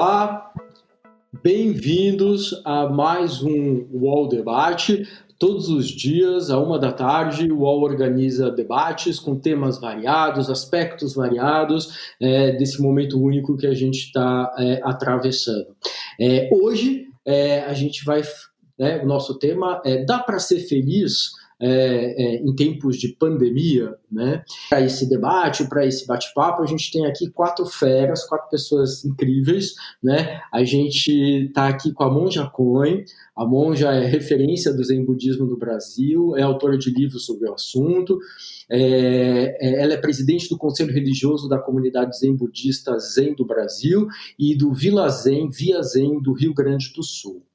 Olá, bem-vindos a mais um UOL Debate. Todos os dias, à uma da tarde, o UOL organiza debates com temas variados, aspectos variados é, desse momento único que a gente está é, atravessando. É, hoje, é, a gente vai. Né, o nosso tema é Dá para ser feliz? É, é, em tempos de pandemia, né? Para esse debate, para esse bate-papo, a gente tem aqui quatro feras, quatro pessoas incríveis, né? A gente está aqui com a Monja Cohen. A Monja é referência do Zen Budismo no Brasil, é autora de livros sobre o assunto. É, é, ela é presidente do Conselho Religioso da Comunidade Zen Budista Zen do Brasil e do Vila Zen, Via Zen do Rio Grande do Sul.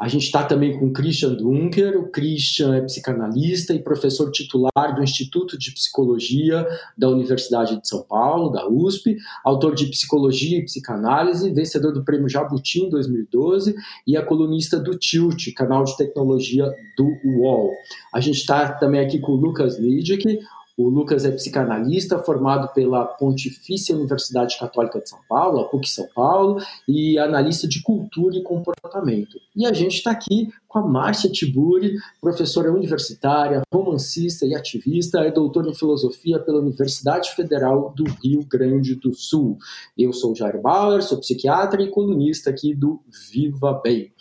A gente está também com o Christian Dunker. O Christian é psicanalista e professor titular do Instituto de Psicologia da Universidade de São Paulo, da USP, autor de Psicologia e Psicanálise, vencedor do Prêmio Jabuti em 2012 e é colunista do Tilt, canal de tecnologia do UOL. A gente está também aqui com o Lucas Lidic, o Lucas é psicanalista, formado pela Pontifícia Universidade Católica de São Paulo, a PUC São Paulo, e analista de cultura e comportamento. E a gente está aqui com a Márcia Tiburi, professora universitária, romancista e ativista, é doutora em filosofia pela Universidade Federal do Rio Grande do Sul. Eu sou Jair Bauer, sou psiquiatra e colunista aqui do Viva Bem.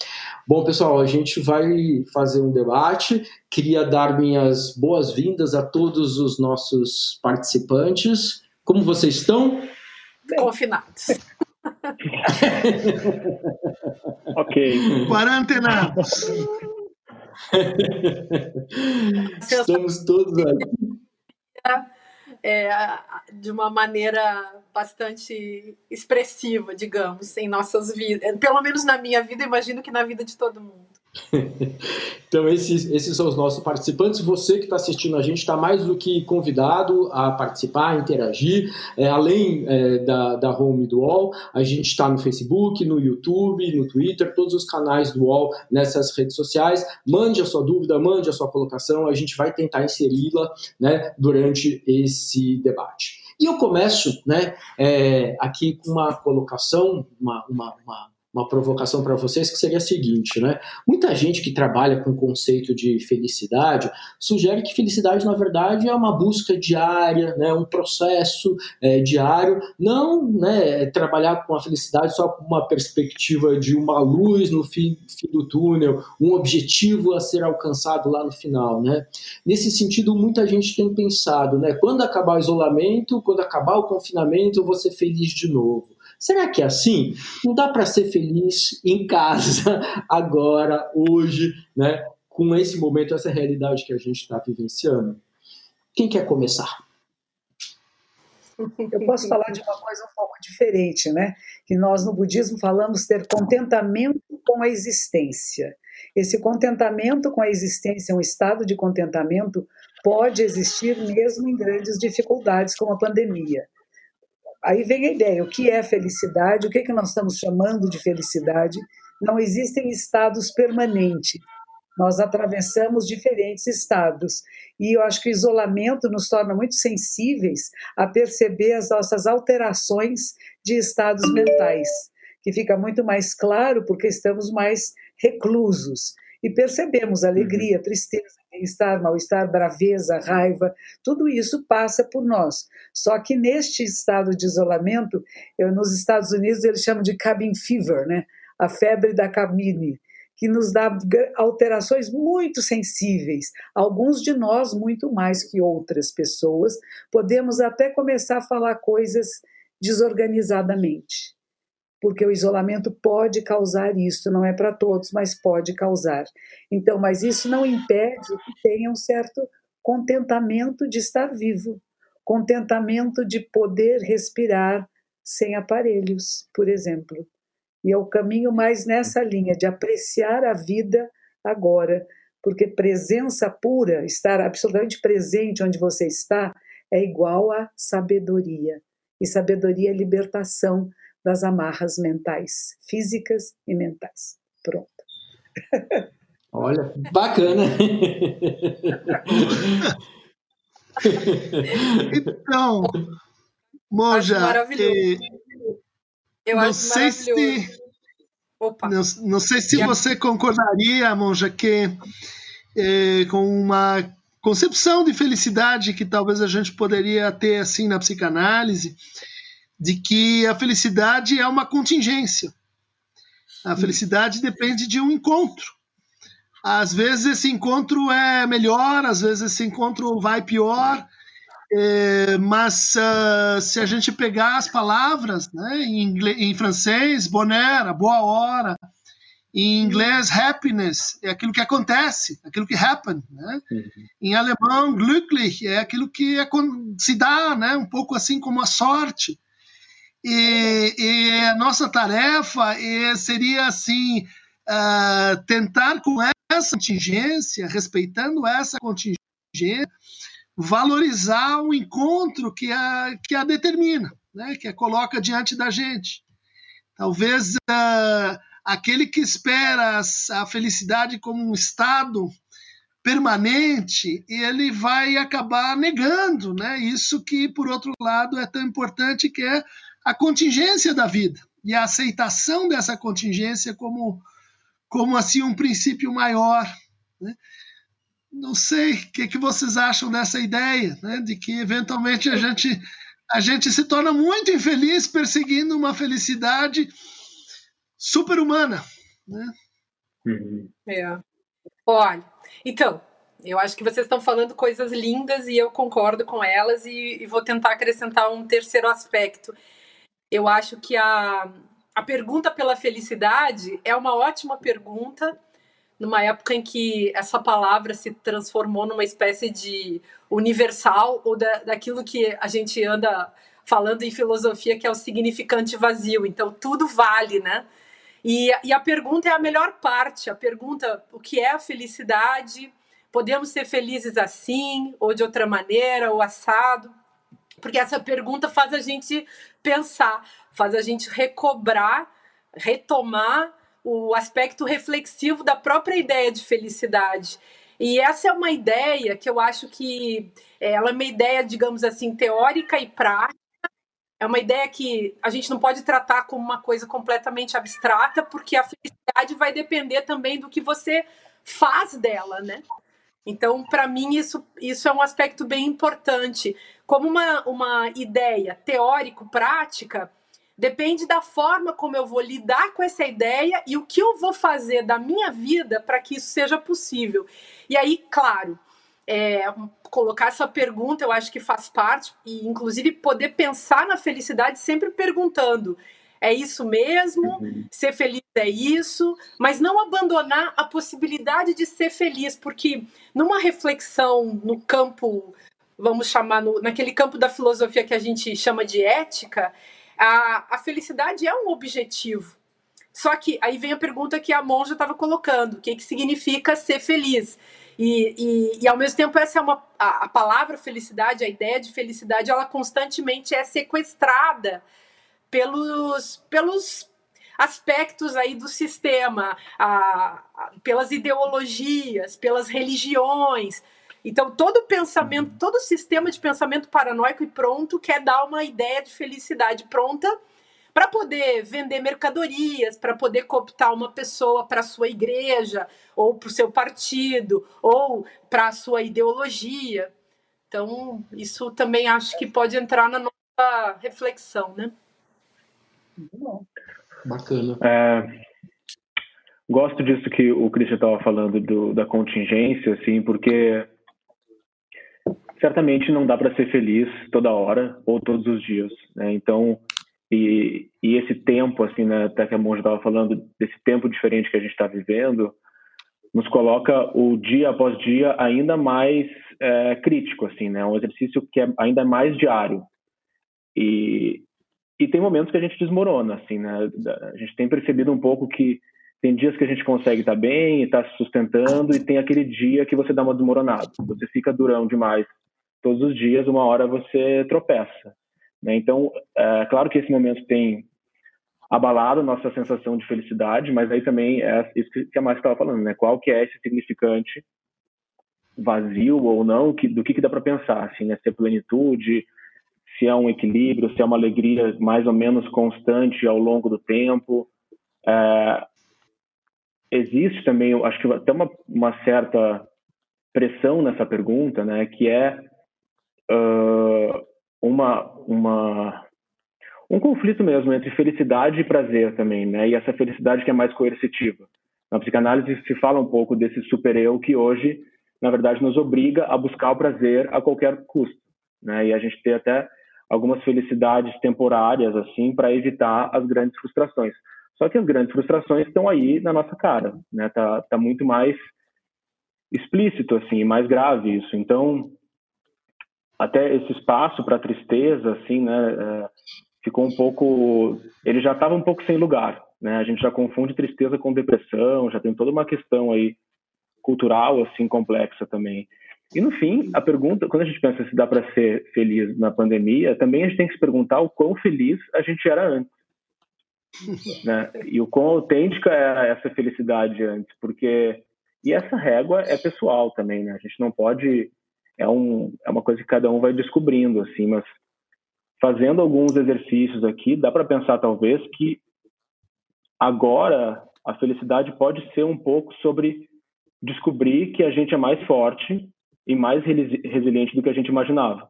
Bom, pessoal, a gente vai fazer um debate. Queria dar minhas boas-vindas a todos os nossos participantes. Como vocês estão? Confinados. Ok. Quarantenados. Estamos todos aqui. É, de uma maneira bastante expressiva, digamos, em nossas vidas. Pelo menos na minha vida, imagino que na vida de todo mundo. então, esses, esses são os nossos participantes. Você que está assistindo a gente está mais do que convidado a participar, a interagir. É, além é, da, da home do UOL, a gente está no Facebook, no YouTube, no Twitter, todos os canais do UOL nessas redes sociais. Mande a sua dúvida, mande a sua colocação, a gente vai tentar inseri-la né, durante esse debate. E eu começo né, é, aqui com uma colocação, uma, uma, uma uma provocação para vocês que seria a seguinte, né? Muita gente que trabalha com o conceito de felicidade sugere que felicidade na verdade é uma busca diária, né? Um processo é, diário, não, né? Trabalhar com a felicidade só com uma perspectiva de uma luz no fim, fim do túnel, um objetivo a ser alcançado lá no final, né? Nesse sentido, muita gente tem pensado, né? Quando acabar o isolamento, quando acabar o confinamento, eu vou ser feliz de novo. Será que é assim? Não dá para ser feliz em casa, agora, hoje, né? com esse momento, essa realidade que a gente está vivenciando? Quem quer começar? Eu posso falar de uma coisa um pouco diferente, né? Que nós no budismo falamos ter contentamento com a existência. Esse contentamento com a existência, um estado de contentamento, pode existir mesmo em grandes dificuldades como a pandemia. Aí vem a ideia: o que é felicidade? O que, é que nós estamos chamando de felicidade? Não existem estados permanentes. Nós atravessamos diferentes estados. E eu acho que o isolamento nos torna muito sensíveis a perceber as nossas alterações de estados mentais, que fica muito mais claro porque estamos mais reclusos e percebemos alegria, uhum. tristeza, bem-estar, mal-estar, braveza, raiva, tudo isso passa por nós. Só que neste estado de isolamento, eu, nos Estados Unidos eles chamam de cabin fever, né? a febre da cabine, que nos dá alterações muito sensíveis. Alguns de nós, muito mais que outras pessoas, podemos até começar a falar coisas desorganizadamente porque o isolamento pode causar isso, não é para todos, mas pode causar. Então, mas isso não impede que tenha um certo contentamento de estar vivo, contentamento de poder respirar sem aparelhos, por exemplo. E é o caminho mais nessa linha de apreciar a vida agora, porque presença pura, estar absolutamente presente onde você está, é igual a sabedoria. E sabedoria é libertação das amarras mentais, físicas e mentais. Pronto. Olha, bacana. então, Moja, maravilhoso. Eu não acho sei se Opa. Não, não sei se você concordaria, Monja, que é, com uma concepção de felicidade que talvez a gente poderia ter assim na psicanálise, de que a felicidade é uma contingência. A felicidade depende de um encontro. Às vezes esse encontro é melhor, às vezes esse encontro vai pior, é, mas uh, se a gente pegar as palavras né, em, inglês, em francês, bonheur, boa hora, em inglês, happiness é aquilo que acontece, aquilo que happen. Né? Uhum. Em alemão, glücklich é aquilo que é, se dá, né? um pouco assim como a sorte. E, e a nossa tarefa seria assim uh, tentar com essa contingência, respeitando essa contingência, valorizar o encontro que a, que a determina, né? que a coloca diante da gente. Talvez uh, aquele que espera a felicidade como um estado permanente, ele vai acabar negando né? isso que, por outro lado, é tão importante, que é a contingência da vida e a aceitação dessa contingência como, como assim um princípio maior. Né? não sei o que, que vocês acham dessa ideia, né, de que eventualmente a gente, a gente se torna muito infeliz perseguindo uma felicidade super-humana. Né? Uhum. É. Olha, então, eu acho que vocês estão falando coisas lindas e eu concordo com elas e, e vou tentar acrescentar um terceiro aspecto. Eu acho que a, a pergunta pela felicidade é uma ótima pergunta numa época em que essa palavra se transformou numa espécie de universal ou da, daquilo que a gente anda falando em filosofia que é o significante vazio. Então tudo vale, né? E, e a pergunta é a melhor parte. A pergunta: o que é a felicidade? Podemos ser felizes assim ou de outra maneira ou assado? Porque essa pergunta faz a gente pensar, faz a gente recobrar, retomar o aspecto reflexivo da própria ideia de felicidade. E essa é uma ideia que eu acho que é, ela é uma ideia, digamos assim, teórica e prática. É uma ideia que a gente não pode tratar como uma coisa completamente abstrata, porque a felicidade vai depender também do que você faz dela, né? Então, para mim, isso, isso é um aspecto bem importante. Como uma, uma ideia teórico-prática, Depende da forma como eu vou lidar com essa ideia e o que eu vou fazer da minha vida para que isso seja possível. E aí, claro, é, colocar essa pergunta eu acho que faz parte, e inclusive poder pensar na felicidade sempre perguntando: é isso mesmo? Uhum. Ser feliz é isso? Mas não abandonar a possibilidade de ser feliz, porque numa reflexão no campo, vamos chamar, no, naquele campo da filosofia que a gente chama de ética, a, a felicidade é um objetivo. Só que aí vem a pergunta que a monja estava colocando: o que, que significa ser feliz? E, e, e, ao mesmo tempo, essa é uma a, a, palavra felicidade, a ideia de felicidade, ela constantemente é sequestrada pelos, pelos aspectos aí do sistema, a, a, pelas ideologias, pelas religiões, então, todo pensamento, todo sistema de pensamento paranoico e pronto quer dar uma ideia de felicidade pronta para poder vender mercadorias, para poder cooptar uma pessoa para sua igreja, ou para o seu partido, ou para a sua ideologia. Então, isso também acho que pode entrar na nossa reflexão, né? Bacana. É, gosto disso que o Christian estava falando do, da contingência, assim, porque certamente não dá para ser feliz toda hora ou todos os dias, né? Então, e, e esse tempo, assim, né, até que a Monja estava falando desse tempo diferente que a gente está vivendo, nos coloca o dia após dia ainda mais é, crítico, assim, né? Um exercício que é ainda mais diário. E, e tem momentos que a gente desmorona, assim, né? A gente tem percebido um pouco que tem dias que a gente consegue estar tá bem e estar tá se sustentando e tem aquele dia que você dá uma desmoronada. Você fica durão demais todos os dias, uma hora você tropeça. Né? Então, é claro que esse momento tem abalado nossa sensação de felicidade, mas aí também é isso que a Márcia estava falando, né? Qual que é esse significante vazio ou não, que, do que, que dá para pensar, assim, né? Se é plenitude, se é um equilíbrio, se é uma alegria mais ou menos constante ao longo do tempo. É, existe também, acho que até uma, uma certa pressão nessa pergunta, né, que é uh, uma, uma, um conflito mesmo entre felicidade e prazer também, né, e essa felicidade que é mais coercitiva. Na psicanálise se fala um pouco desse super-eu que hoje, na verdade, nos obriga a buscar o prazer a qualquer custo, né, e a gente tem até algumas felicidades temporárias, assim, para evitar as grandes frustrações. Só que as grandes frustrações estão aí na nossa cara, né? Tá, tá muito mais explícito, assim, mais grave isso. Então, até esse espaço para tristeza, assim, né? É, ficou um pouco, ele já estava um pouco sem lugar, né? A gente já confunde tristeza com depressão, já tem toda uma questão aí cultural, assim, complexa também. E no fim, a pergunta, quando a gente pensa se dá para ser feliz na pandemia, também a gente tem que se perguntar o quão feliz a gente era antes né? E o quão autêntica era essa felicidade antes, porque e essa régua é pessoal também, né? A gente não pode é um é uma coisa que cada um vai descobrindo assim, mas fazendo alguns exercícios aqui, dá para pensar talvez que agora a felicidade pode ser um pouco sobre descobrir que a gente é mais forte e mais resiliente do que a gente imaginava.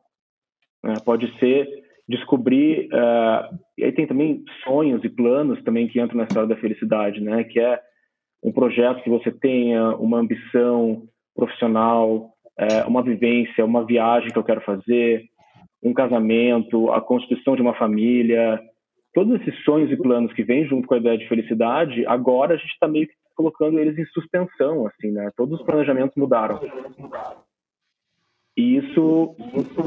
Né? Pode ser descobrir uh, e aí tem também sonhos e planos também que entram na história da felicidade, né? Que é um projeto que você tenha, uma ambição profissional, é, uma vivência, uma viagem que eu quero fazer, um casamento, a constituição de uma família, todos esses sonhos e planos que vêm junto com a ideia de felicidade, agora a gente está meio que colocando eles em suspensão, assim, né? Todos os planejamentos mudaram. E isso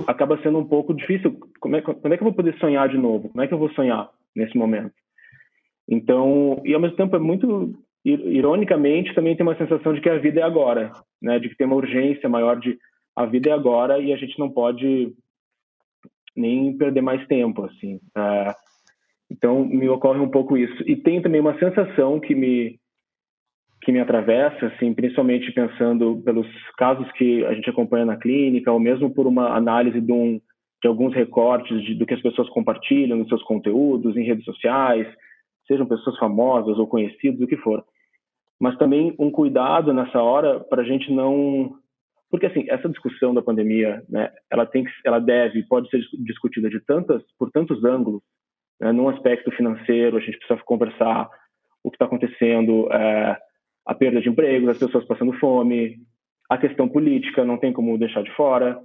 acaba sendo um pouco difícil. Como é, como é que eu vou poder sonhar de novo? Como é que eu vou sonhar nesse momento? Então, e ao mesmo tempo é muito ironicamente também tem uma sensação de que a vida é agora, né? De que tem uma urgência maior de a vida é agora e a gente não pode nem perder mais tempo, assim. Então me ocorre um pouco isso. E tem também uma sensação que me que me atravessa, assim, principalmente pensando pelos casos que a gente acompanha na clínica, ou mesmo por uma análise de, um, de alguns recortes de, do que as pessoas compartilham nos seus conteúdos, em redes sociais, sejam pessoas famosas ou conhecidas, o que for. Mas também um cuidado nessa hora para a gente não, porque assim essa discussão da pandemia, né, ela tem que, ela deve, pode ser discutida de tantas, por tantos ângulos. Né, num aspecto financeiro, a gente precisa conversar o que está acontecendo. É, a perda de empregos, as pessoas passando fome, a questão política, não tem como deixar de fora,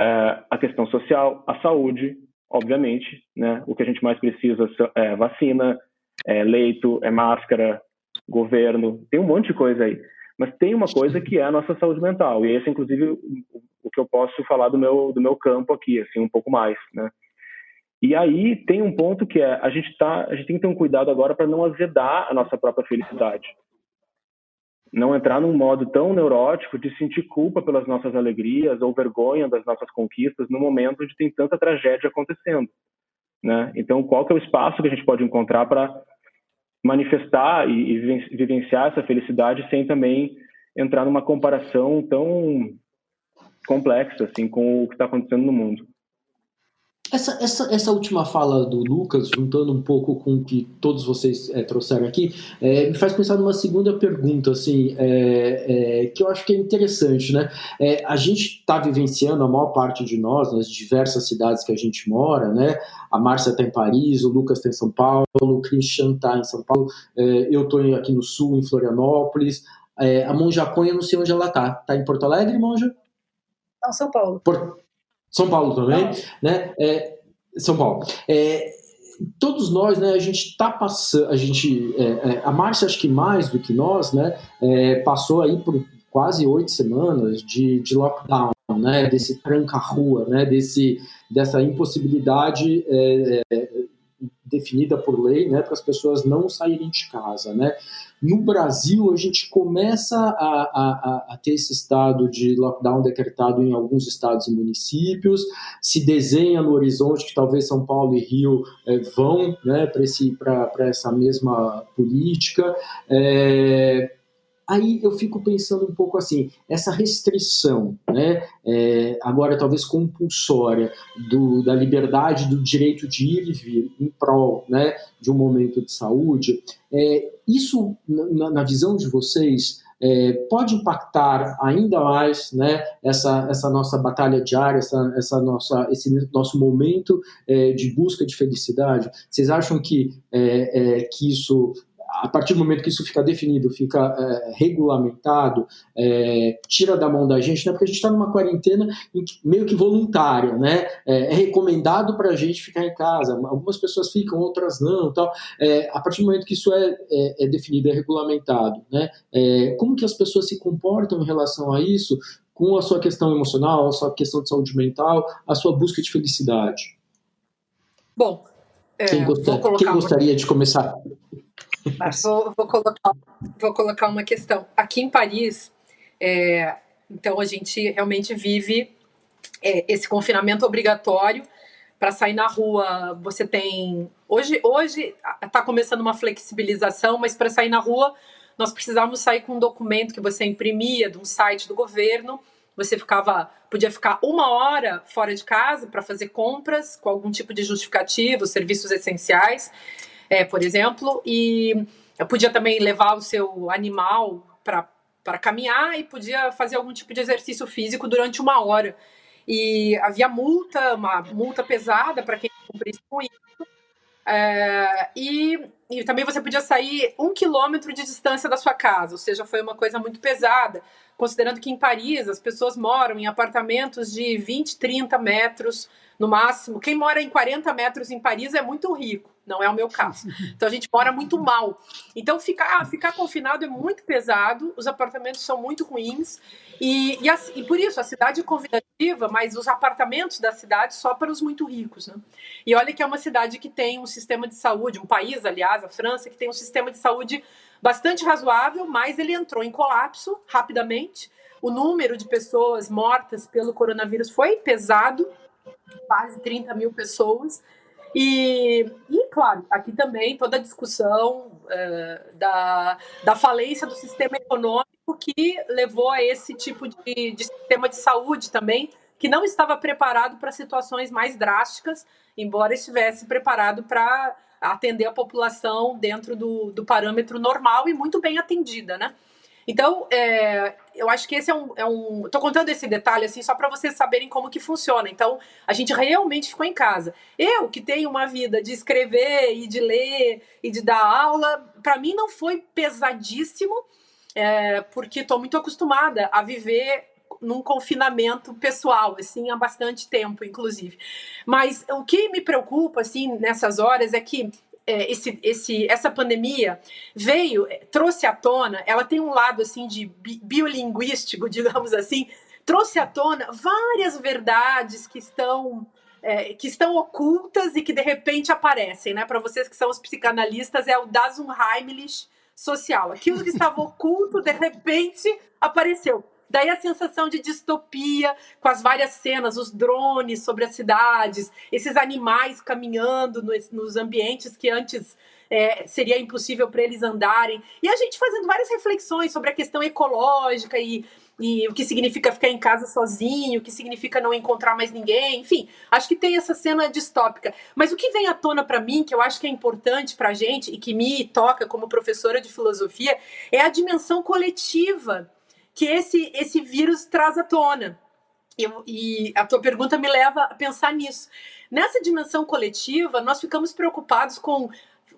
é, a questão social, a saúde, obviamente, né? O que a gente mais precisa é vacina, é leito, é máscara, governo, tem um monte de coisa aí. Mas tem uma coisa que é a nossa saúde mental, e esse inclusive, o que eu posso falar do meu, do meu campo aqui, assim, um pouco mais, né? E aí tem um ponto que é, a gente, tá, a gente tem que ter um cuidado agora para não azedar a nossa própria felicidade não entrar num modo tão neurótico de sentir culpa pelas nossas alegrias ou vergonha das nossas conquistas no momento onde tem tanta tragédia acontecendo, né? Então, qual que é o espaço que a gente pode encontrar para manifestar e, e vivenciar essa felicidade sem também entrar numa comparação tão complexa assim com o que está acontecendo no mundo? Essa, essa, essa última fala do Lucas, juntando um pouco com o que todos vocês é, trouxeram aqui, é, me faz pensar numa segunda pergunta, assim, é, que eu acho que é interessante, né? a gente está vivenciando, a maior parte de nós, nas diversas cidades que a gente mora, né? A Márcia está em Paris, o Lucas está em São Paulo, o Christian está em São Paulo, eu estou aqui no Sul, em Florianópolis, a Monja Cunha, não sei onde ela está. Está em Porto Alegre, Monja? Não, São Paulo. Por... São Paulo também, né? É, São Paulo. É, todos nós, né, a gente está passando, a gente, é, é, a Márcia acho que mais do que nós, né, é, passou aí por quase oito semanas de, de lockdown, né, desse tranca-rua, né, desse, dessa impossibilidade é, definida por lei, né, para as pessoas não saírem de casa, né. No Brasil, a gente começa a, a, a, ter esse estado de lockdown decretado em alguns estados e municípios, se desenha no horizonte que talvez São Paulo e Rio é, vão né, para essa mesma política. É, aí eu fico pensando um pouco assim, essa restrição, né, é, agora talvez compulsória, do, da liberdade, do direito de ir e vir em prol né, de um momento de saúde, é, isso, na, na visão de vocês, é, pode impactar ainda mais né, essa, essa nossa batalha diária, essa, essa nossa, esse nosso momento é, de busca de felicidade? Vocês acham que, é, é que isso a partir do momento que isso fica definido, fica é, regulamentado, é, tira da mão da gente, né? porque a gente está numa quarentena meio que voluntária, né? É, é recomendado para a gente ficar em casa. Algumas pessoas ficam, outras não, tal. É, a partir do momento que isso é, é, é definido, é regulamentado, né? como que as pessoas se comportam em relação a isso, com a sua questão emocional, a sua questão de saúde mental, a sua busca de felicidade? Bom, quem, quem gostaria de começar? Vou, vou, colocar, vou colocar uma questão. Aqui em Paris, é, então a gente realmente vive é, esse confinamento obrigatório para sair na rua. Você tem hoje hoje está começando uma flexibilização, mas para sair na rua nós precisávamos sair com um documento que você imprimia de um site do governo. Você ficava podia ficar uma hora fora de casa para fazer compras com algum tipo de justificativo, serviços essenciais é, por exemplo, e podia também levar o seu animal para caminhar e podia fazer algum tipo de exercício físico durante uma hora. E havia multa, uma multa pesada para quem cumprisse com isso. É, e, e, também você podia sair um quilômetro de distância da sua casa, ou seja, foi uma coisa muito pesada, considerando que em Paris as pessoas moram em apartamentos de 20, 30 metros no máximo. Quem mora em 40 metros em Paris é muito rico, não é o meu caso. Então a gente mora muito mal. Então ficar, ficar confinado é muito pesado, os apartamentos são muito ruins. E, e, e, por isso a cidade é convidativa, mas os apartamentos da cidade só para os muito ricos. Né? E olha que é uma cidade que tem um sistema de saúde, um país, aliás, a França, que tem um sistema de saúde bastante razoável, mas ele entrou em colapso rapidamente. O número de pessoas mortas pelo coronavírus foi pesado quase 30 mil pessoas. E, e, claro, aqui também toda a discussão uh, da, da falência do sistema econômico que levou a esse tipo de, de sistema de saúde também, que não estava preparado para situações mais drásticas, embora estivesse preparado para atender a população dentro do, do parâmetro normal e muito bem atendida, né? Então, é, eu acho que esse é um. É um tô contando esse detalhe assim só para vocês saberem como que funciona. Então, a gente realmente ficou em casa. Eu, que tenho uma vida de escrever e de ler e de dar aula, para mim não foi pesadíssimo, é, porque estou muito acostumada a viver num confinamento pessoal, assim, há bastante tempo, inclusive. Mas o que me preocupa, assim, nessas horas é que é, esse, esse, essa pandemia veio, é, trouxe à tona, ela tem um lado assim de biolinguístico, digamos assim, trouxe à tona várias verdades que estão é, que estão ocultas e que de repente aparecem, né? Para vocês que são os psicanalistas, é o Das Unheimlich social. Aquilo que estava oculto, de repente apareceu. Daí a sensação de distopia, com as várias cenas, os drones sobre as cidades, esses animais caminhando nos, nos ambientes que antes é, seria impossível para eles andarem. E a gente fazendo várias reflexões sobre a questão ecológica e, e o que significa ficar em casa sozinho, o que significa não encontrar mais ninguém, enfim, acho que tem essa cena distópica. Mas o que vem à tona para mim, que eu acho que é importante para a gente e que me toca como professora de filosofia, é a dimensão coletiva que esse, esse vírus traz à tona. E a tua pergunta me leva a pensar nisso. Nessa dimensão coletiva, nós ficamos preocupados com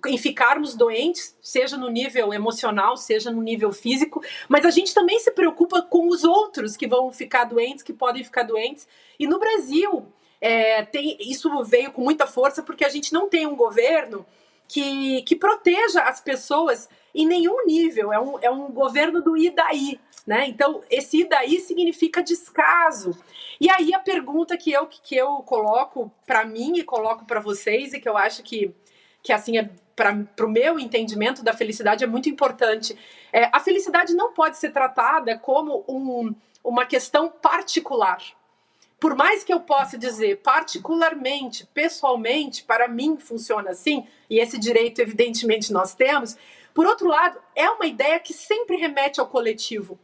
em ficarmos doentes, seja no nível emocional, seja no nível físico, mas a gente também se preocupa com os outros que vão ficar doentes, que podem ficar doentes. E no Brasil, é, tem, isso veio com muita força porque a gente não tem um governo que, que proteja as pessoas em nenhum nível. É um, é um governo do e daí. Né? Então, esse e daí significa descaso. E aí a pergunta que eu, que eu coloco para mim e coloco para vocês, e que eu acho que, que assim, é para o meu entendimento da felicidade é muito importante. É, a felicidade não pode ser tratada como um, uma questão particular. Por mais que eu possa dizer particularmente, pessoalmente, para mim funciona assim, e esse direito, evidentemente, nós temos, Por outro lado, é uma ideia que sempre remete ao coletivo.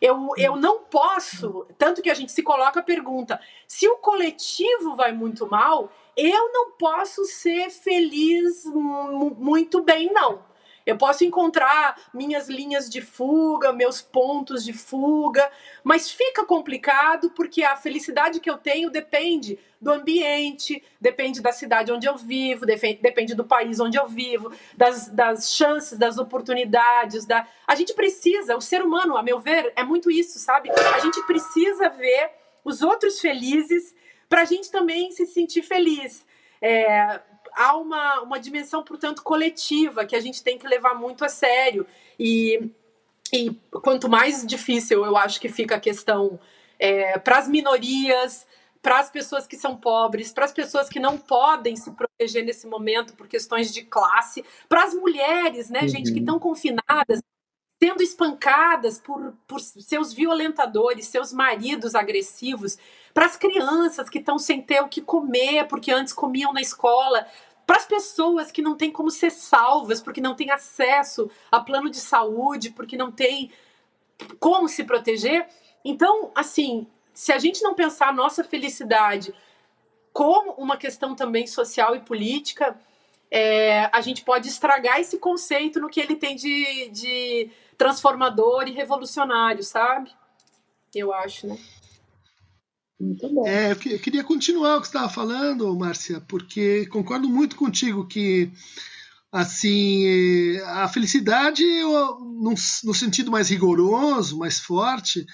Eu, eu não posso, tanto que a gente se coloca a pergunta: se o coletivo vai muito mal, eu não posso ser feliz muito bem, não. Eu posso encontrar minhas linhas de fuga, meus pontos de fuga, mas fica complicado porque a felicidade que eu tenho depende do ambiente, depende da cidade onde eu vivo, depende do país onde eu vivo, das, das chances, das oportunidades. Da... A gente precisa, o ser humano, a meu ver, é muito isso, sabe? A gente precisa ver os outros felizes para a gente também se sentir feliz. É, há uma, uma dimensão, portanto, coletiva que a gente tem que levar muito a sério. E, e quanto mais difícil eu acho que fica a questão é, para as minorias, para as pessoas que são pobres, para as pessoas que não podem se proteger nesse momento por questões de classe, para as mulheres, né, uhum. gente, que estão confinadas, sendo espancadas por, por seus violentadores, seus maridos agressivos, para as crianças que estão sem ter o que comer, porque antes comiam na escola, para as pessoas que não têm como ser salvas, porque não têm acesso a plano de saúde, porque não têm como se proteger. Então, assim, se a gente não pensar a nossa felicidade como uma questão também social e política, é, a gente pode estragar esse conceito no que ele tem de, de transformador e revolucionário, sabe? Eu acho, né? Muito bom. É, eu queria continuar o que você estava falando, Márcia, porque concordo muito contigo que assim a felicidade no, sentido mais rigoroso, mais forte,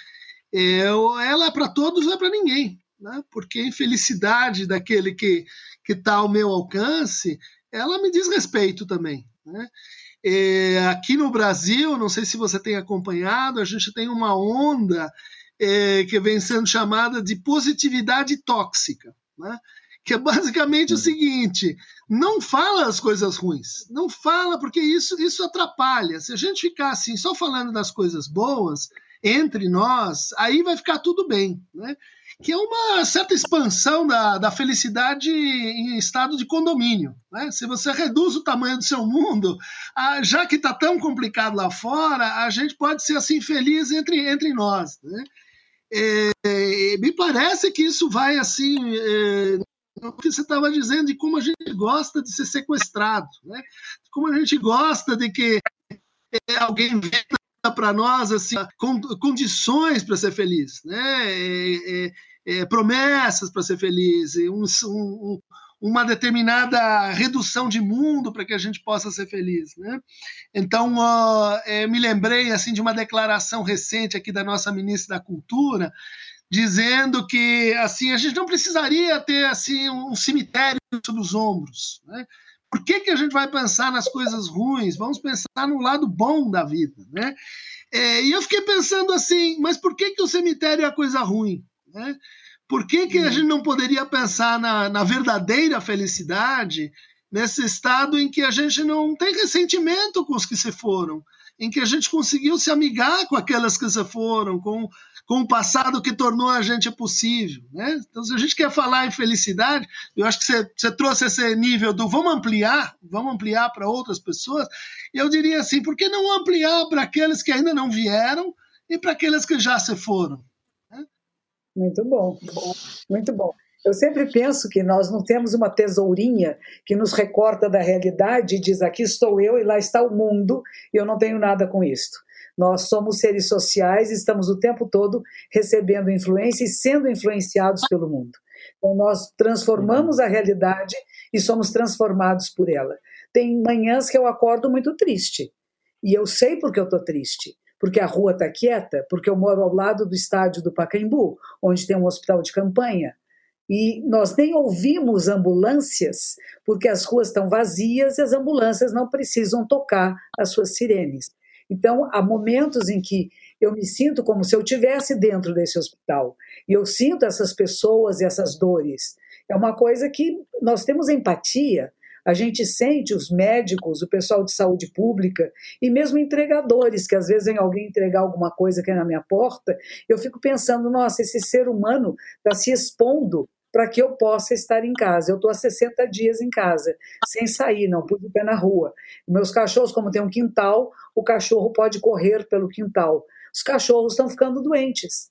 é, ela é para todos, não é para ninguém, né? Porque a infelicidade daquele que que está ao meu alcance, ela me diz respeito também, né? É, aqui no Brasil, não sei se você tem acompanhado, a gente tem uma onda é, que vem sendo chamada de positividade tóxica, né? que é basicamente o hum. seguinte: não fala as coisas ruins, não fala porque isso isso atrapalha. Se a gente ficar assim só falando das coisas boas entre nós, aí vai ficar tudo bem, né? Que é uma certa expansão da, da felicidade em estado de condomínio. Né? Se você reduz o tamanho do seu mundo, ah, já que está tão complicado lá fora, a gente pode ser assim feliz entre, entre nós. Né? É, me parece que isso vai assim. É, o que você estava dizendo de como a gente gosta de ser sequestrado, né? como a gente gosta de que é, alguém venha para nós assim, condições para ser feliz, né? É, é, é, promessas para ser feliz, um, um, uma determinada redução de mundo para que a gente possa ser feliz, né? Então, uh, é, me lembrei assim de uma declaração recente aqui da nossa ministra da Cultura, dizendo que assim a gente não precisaria ter assim um cemitério sobre os ombros, né? Por que, que a gente vai pensar nas coisas ruins? Vamos pensar no lado bom da vida, né? É, e eu fiquei pensando assim, mas por que, que o cemitério é a coisa ruim? Né? Por que, que a gente não poderia pensar na, na verdadeira felicidade nesse estado em que a gente não tem ressentimento com os que se foram, em que a gente conseguiu se amigar com aquelas que se foram, com, com o passado que tornou a gente possível. Né? Então, se a gente quer falar em felicidade, eu acho que você, você trouxe esse nível do vamos ampliar, vamos ampliar para outras pessoas, eu diria assim, por que não ampliar para aqueles que ainda não vieram e para aqueles que já se foram? Muito bom, muito bom. Eu sempre penso que nós não temos uma tesourinha que nos recorta da realidade e diz aqui estou eu e lá está o mundo e eu não tenho nada com isto. Nós somos seres sociais e estamos o tempo todo recebendo influência e sendo influenciados pelo mundo. Então nós transformamos a realidade e somos transformados por ela. Tem manhãs que eu acordo muito triste e eu sei porque eu estou triste porque a rua está quieta, porque eu moro ao lado do estádio do Pacaembu, onde tem um hospital de campanha. E nós nem ouvimos ambulâncias, porque as ruas estão vazias e as ambulâncias não precisam tocar as suas sirenes. Então, há momentos em que eu me sinto como se eu estivesse dentro desse hospital. E eu sinto essas pessoas e essas dores. É uma coisa que nós temos empatia, a gente sente os médicos, o pessoal de saúde pública e mesmo entregadores, que às vezes vem alguém entregar alguma coisa que é na minha porta, eu fico pensando, nossa, esse ser humano está se expondo para que eu possa estar em casa. Eu estou há 60 dias em casa, sem sair, não pude pé na rua. Meus cachorros, como tem um quintal, o cachorro pode correr pelo quintal. Os cachorros estão ficando doentes.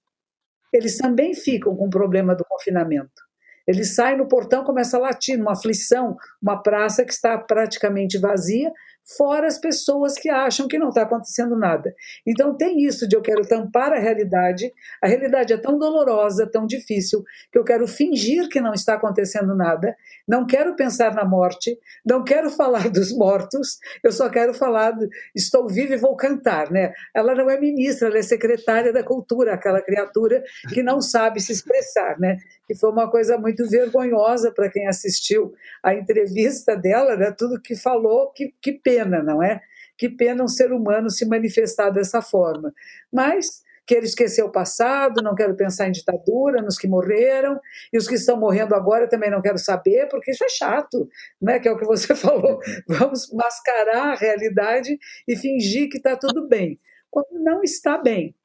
Eles também ficam com o problema do confinamento. Ele sai no portão, começa a latir, uma aflição, uma praça que está praticamente vazia, fora as pessoas que acham que não está acontecendo nada. Então tem isso de eu quero tampar a realidade, a realidade é tão dolorosa, tão difícil, que eu quero fingir que não está acontecendo nada, não quero pensar na morte, não quero falar dos mortos, eu só quero falar, do, estou viva e vou cantar, né? Ela não é ministra, ela é secretária da cultura, aquela criatura que não sabe se expressar, né? Que foi uma coisa muito vergonhosa para quem assistiu a entrevista dela, né? Tudo que falou, que, que pena, não é? Que pena um ser humano se manifestar dessa forma. Mas quero esquecer o passado, não quero pensar em ditadura, nos que morreram, e os que estão morrendo agora também não quero saber, porque isso é chato, né? que é o que você falou. Vamos mascarar a realidade e fingir que está tudo bem, quando não está bem.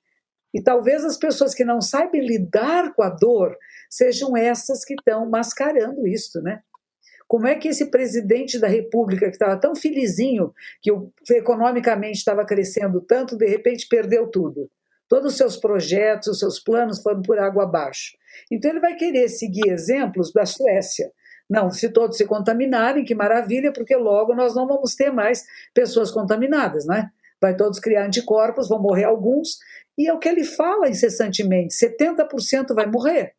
E talvez as pessoas que não sabem lidar com a dor sejam essas que estão mascarando isso, né? Como é que esse presidente da República, que estava tão felizinho, que economicamente estava crescendo tanto, de repente perdeu tudo? Todos os seus projetos, os seus planos foram por água abaixo. Então ele vai querer seguir exemplos da Suécia. Não, se todos se contaminarem, que maravilha, porque logo nós não vamos ter mais pessoas contaminadas, né? Vai todos criar anticorpos, vão morrer alguns, e é o que ele fala incessantemente: 70% vai morrer.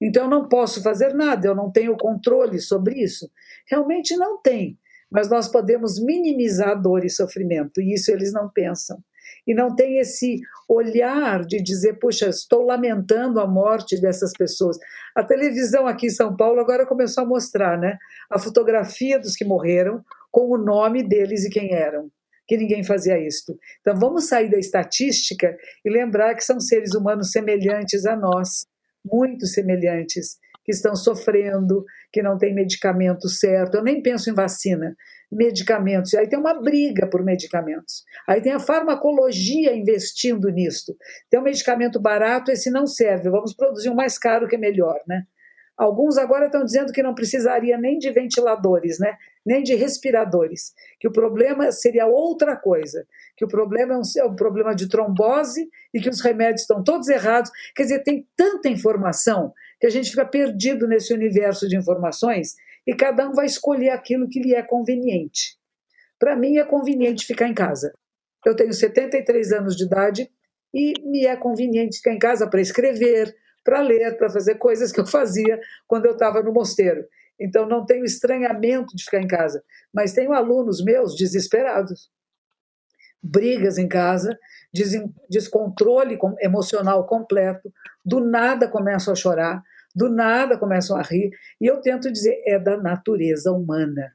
Então eu não posso fazer nada, eu não tenho controle sobre isso. Realmente não tem, mas nós podemos minimizar dor e sofrimento, e isso eles não pensam. E não tem esse olhar de dizer, puxa, estou lamentando a morte dessas pessoas. A televisão aqui em São Paulo agora começou a mostrar né, a fotografia dos que morreram com o nome deles e quem eram que ninguém fazia isto. Então vamos sair da estatística e lembrar que são seres humanos semelhantes a nós, muito semelhantes, que estão sofrendo, que não têm medicamento certo. Eu nem penso em vacina, medicamentos. Aí tem uma briga por medicamentos. Aí tem a farmacologia investindo nisto. Tem um medicamento barato, esse não serve. Vamos produzir um mais caro que é melhor, né? Alguns agora estão dizendo que não precisaria nem de ventiladores, né? Nem de respiradores, que o problema seria outra coisa, que o problema é um, é um, problema de trombose e que os remédios estão todos errados. Quer dizer, tem tanta informação que a gente fica perdido nesse universo de informações e cada um vai escolher aquilo que lhe é conveniente. Para mim é conveniente ficar em casa. Eu tenho 73 anos de idade e me é conveniente ficar em casa para escrever, para ler, para fazer coisas que eu fazia quando eu estava no mosteiro. Então não tenho estranhamento de ficar em casa, mas tenho alunos meus desesperados. Brigas em casa, descontrole emocional completo, do nada começam a chorar, do nada começam a rir, e eu tento dizer, é da natureza humana.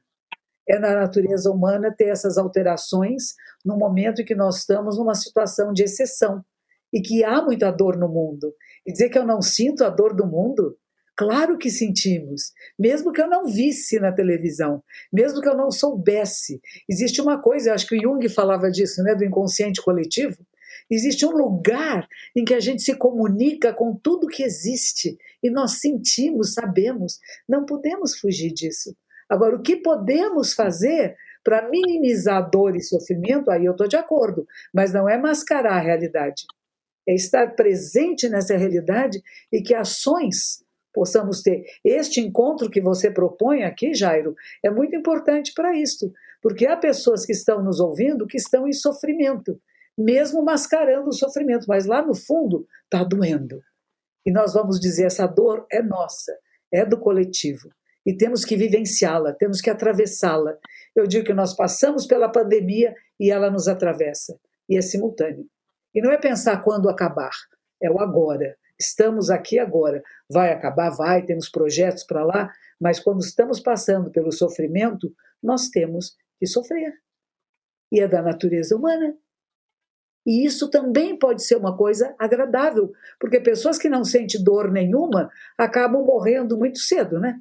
É da natureza humana ter essas alterações no momento em que nós estamos numa situação de exceção e que há muita dor no mundo e dizer que eu não sinto a dor do mundo? Claro que sentimos, mesmo que eu não visse na televisão, mesmo que eu não soubesse. Existe uma coisa, acho que o Jung falava disso, né, do inconsciente coletivo. Existe um lugar em que a gente se comunica com tudo que existe e nós sentimos, sabemos. Não podemos fugir disso. Agora, o que podemos fazer para minimizar dor e sofrimento? Aí eu estou de acordo, mas não é mascarar a realidade é estar presente nessa realidade e que ações possamos ter. Este encontro que você propõe aqui, Jairo, é muito importante para isto, porque há pessoas que estão nos ouvindo que estão em sofrimento, mesmo mascarando o sofrimento, mas lá no fundo está doendo. E nós vamos dizer: essa dor é nossa, é do coletivo. E temos que vivenciá-la, temos que atravessá-la. Eu digo que nós passamos pela pandemia e ela nos atravessa, e é simultâneo. E não é pensar quando acabar, é o agora. Estamos aqui agora. Vai acabar? Vai, temos projetos para lá, mas quando estamos passando pelo sofrimento, nós temos que sofrer. E é da natureza humana. E isso também pode ser uma coisa agradável, porque pessoas que não sentem dor nenhuma acabam morrendo muito cedo, né?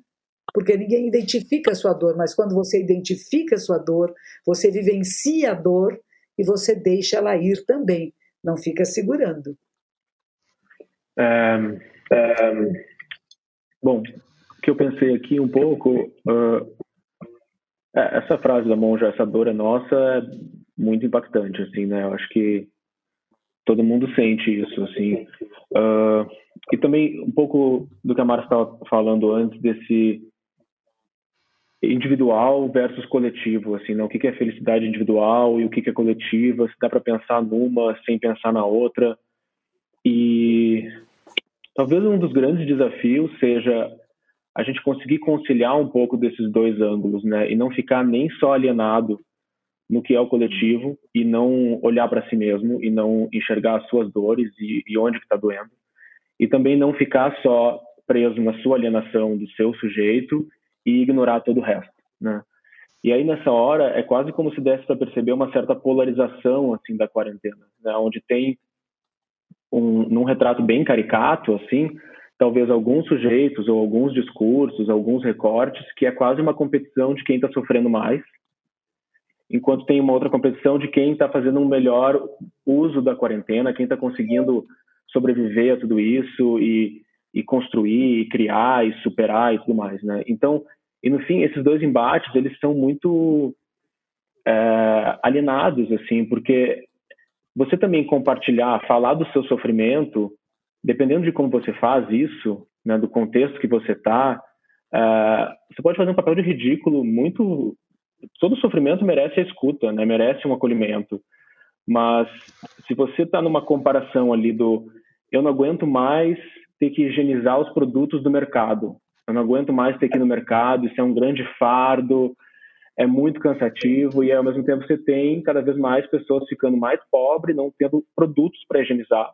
Porque ninguém identifica a sua dor, mas quando você identifica a sua dor, você vivencia a dor e você deixa ela ir também não fica segurando. Um, um, bom, que eu pensei aqui um pouco, uh, essa frase da monja, essa dor é nossa, é muito impactante, assim, né? Eu acho que todo mundo sente isso, assim. Uh, e também um pouco do que a Mara estava falando antes desse individual versus coletivo, assim, né? o que é felicidade individual e o que é coletiva, se dá para pensar numa sem pensar na outra. E talvez um dos grandes desafios seja a gente conseguir conciliar um pouco desses dois ângulos, né? E não ficar nem só alienado no que é o coletivo e não olhar para si mesmo e não enxergar as suas dores e, e onde que está doendo. E também não ficar só preso na sua alienação do seu sujeito e ignorar todo o resto, né? E aí nessa hora é quase como se desse para perceber uma certa polarização assim da quarentena, né? Onde tem um num retrato bem caricato assim, talvez alguns sujeitos ou alguns discursos, alguns recortes que é quase uma competição de quem está sofrendo mais, enquanto tem uma outra competição de quem está fazendo um melhor uso da quarentena, quem está conseguindo sobreviver a tudo isso e, e construir, e criar, e superar e tudo mais, né? Então, e no fim, esses dois embates, eles são muito é, alienados, assim, porque você também compartilhar, falar do seu sofrimento, dependendo de como você faz isso, né, do contexto que você está, é, você pode fazer um papel de ridículo muito... Todo sofrimento merece a escuta, né, merece um acolhimento. Mas se você está numa comparação ali do eu não aguento mais ter que higienizar os produtos do mercado, eu não aguento mais ter que ir no mercado, isso é um grande fardo, é muito cansativo e ao mesmo tempo você tem cada vez mais pessoas ficando mais pobres, não tendo produtos para higienizar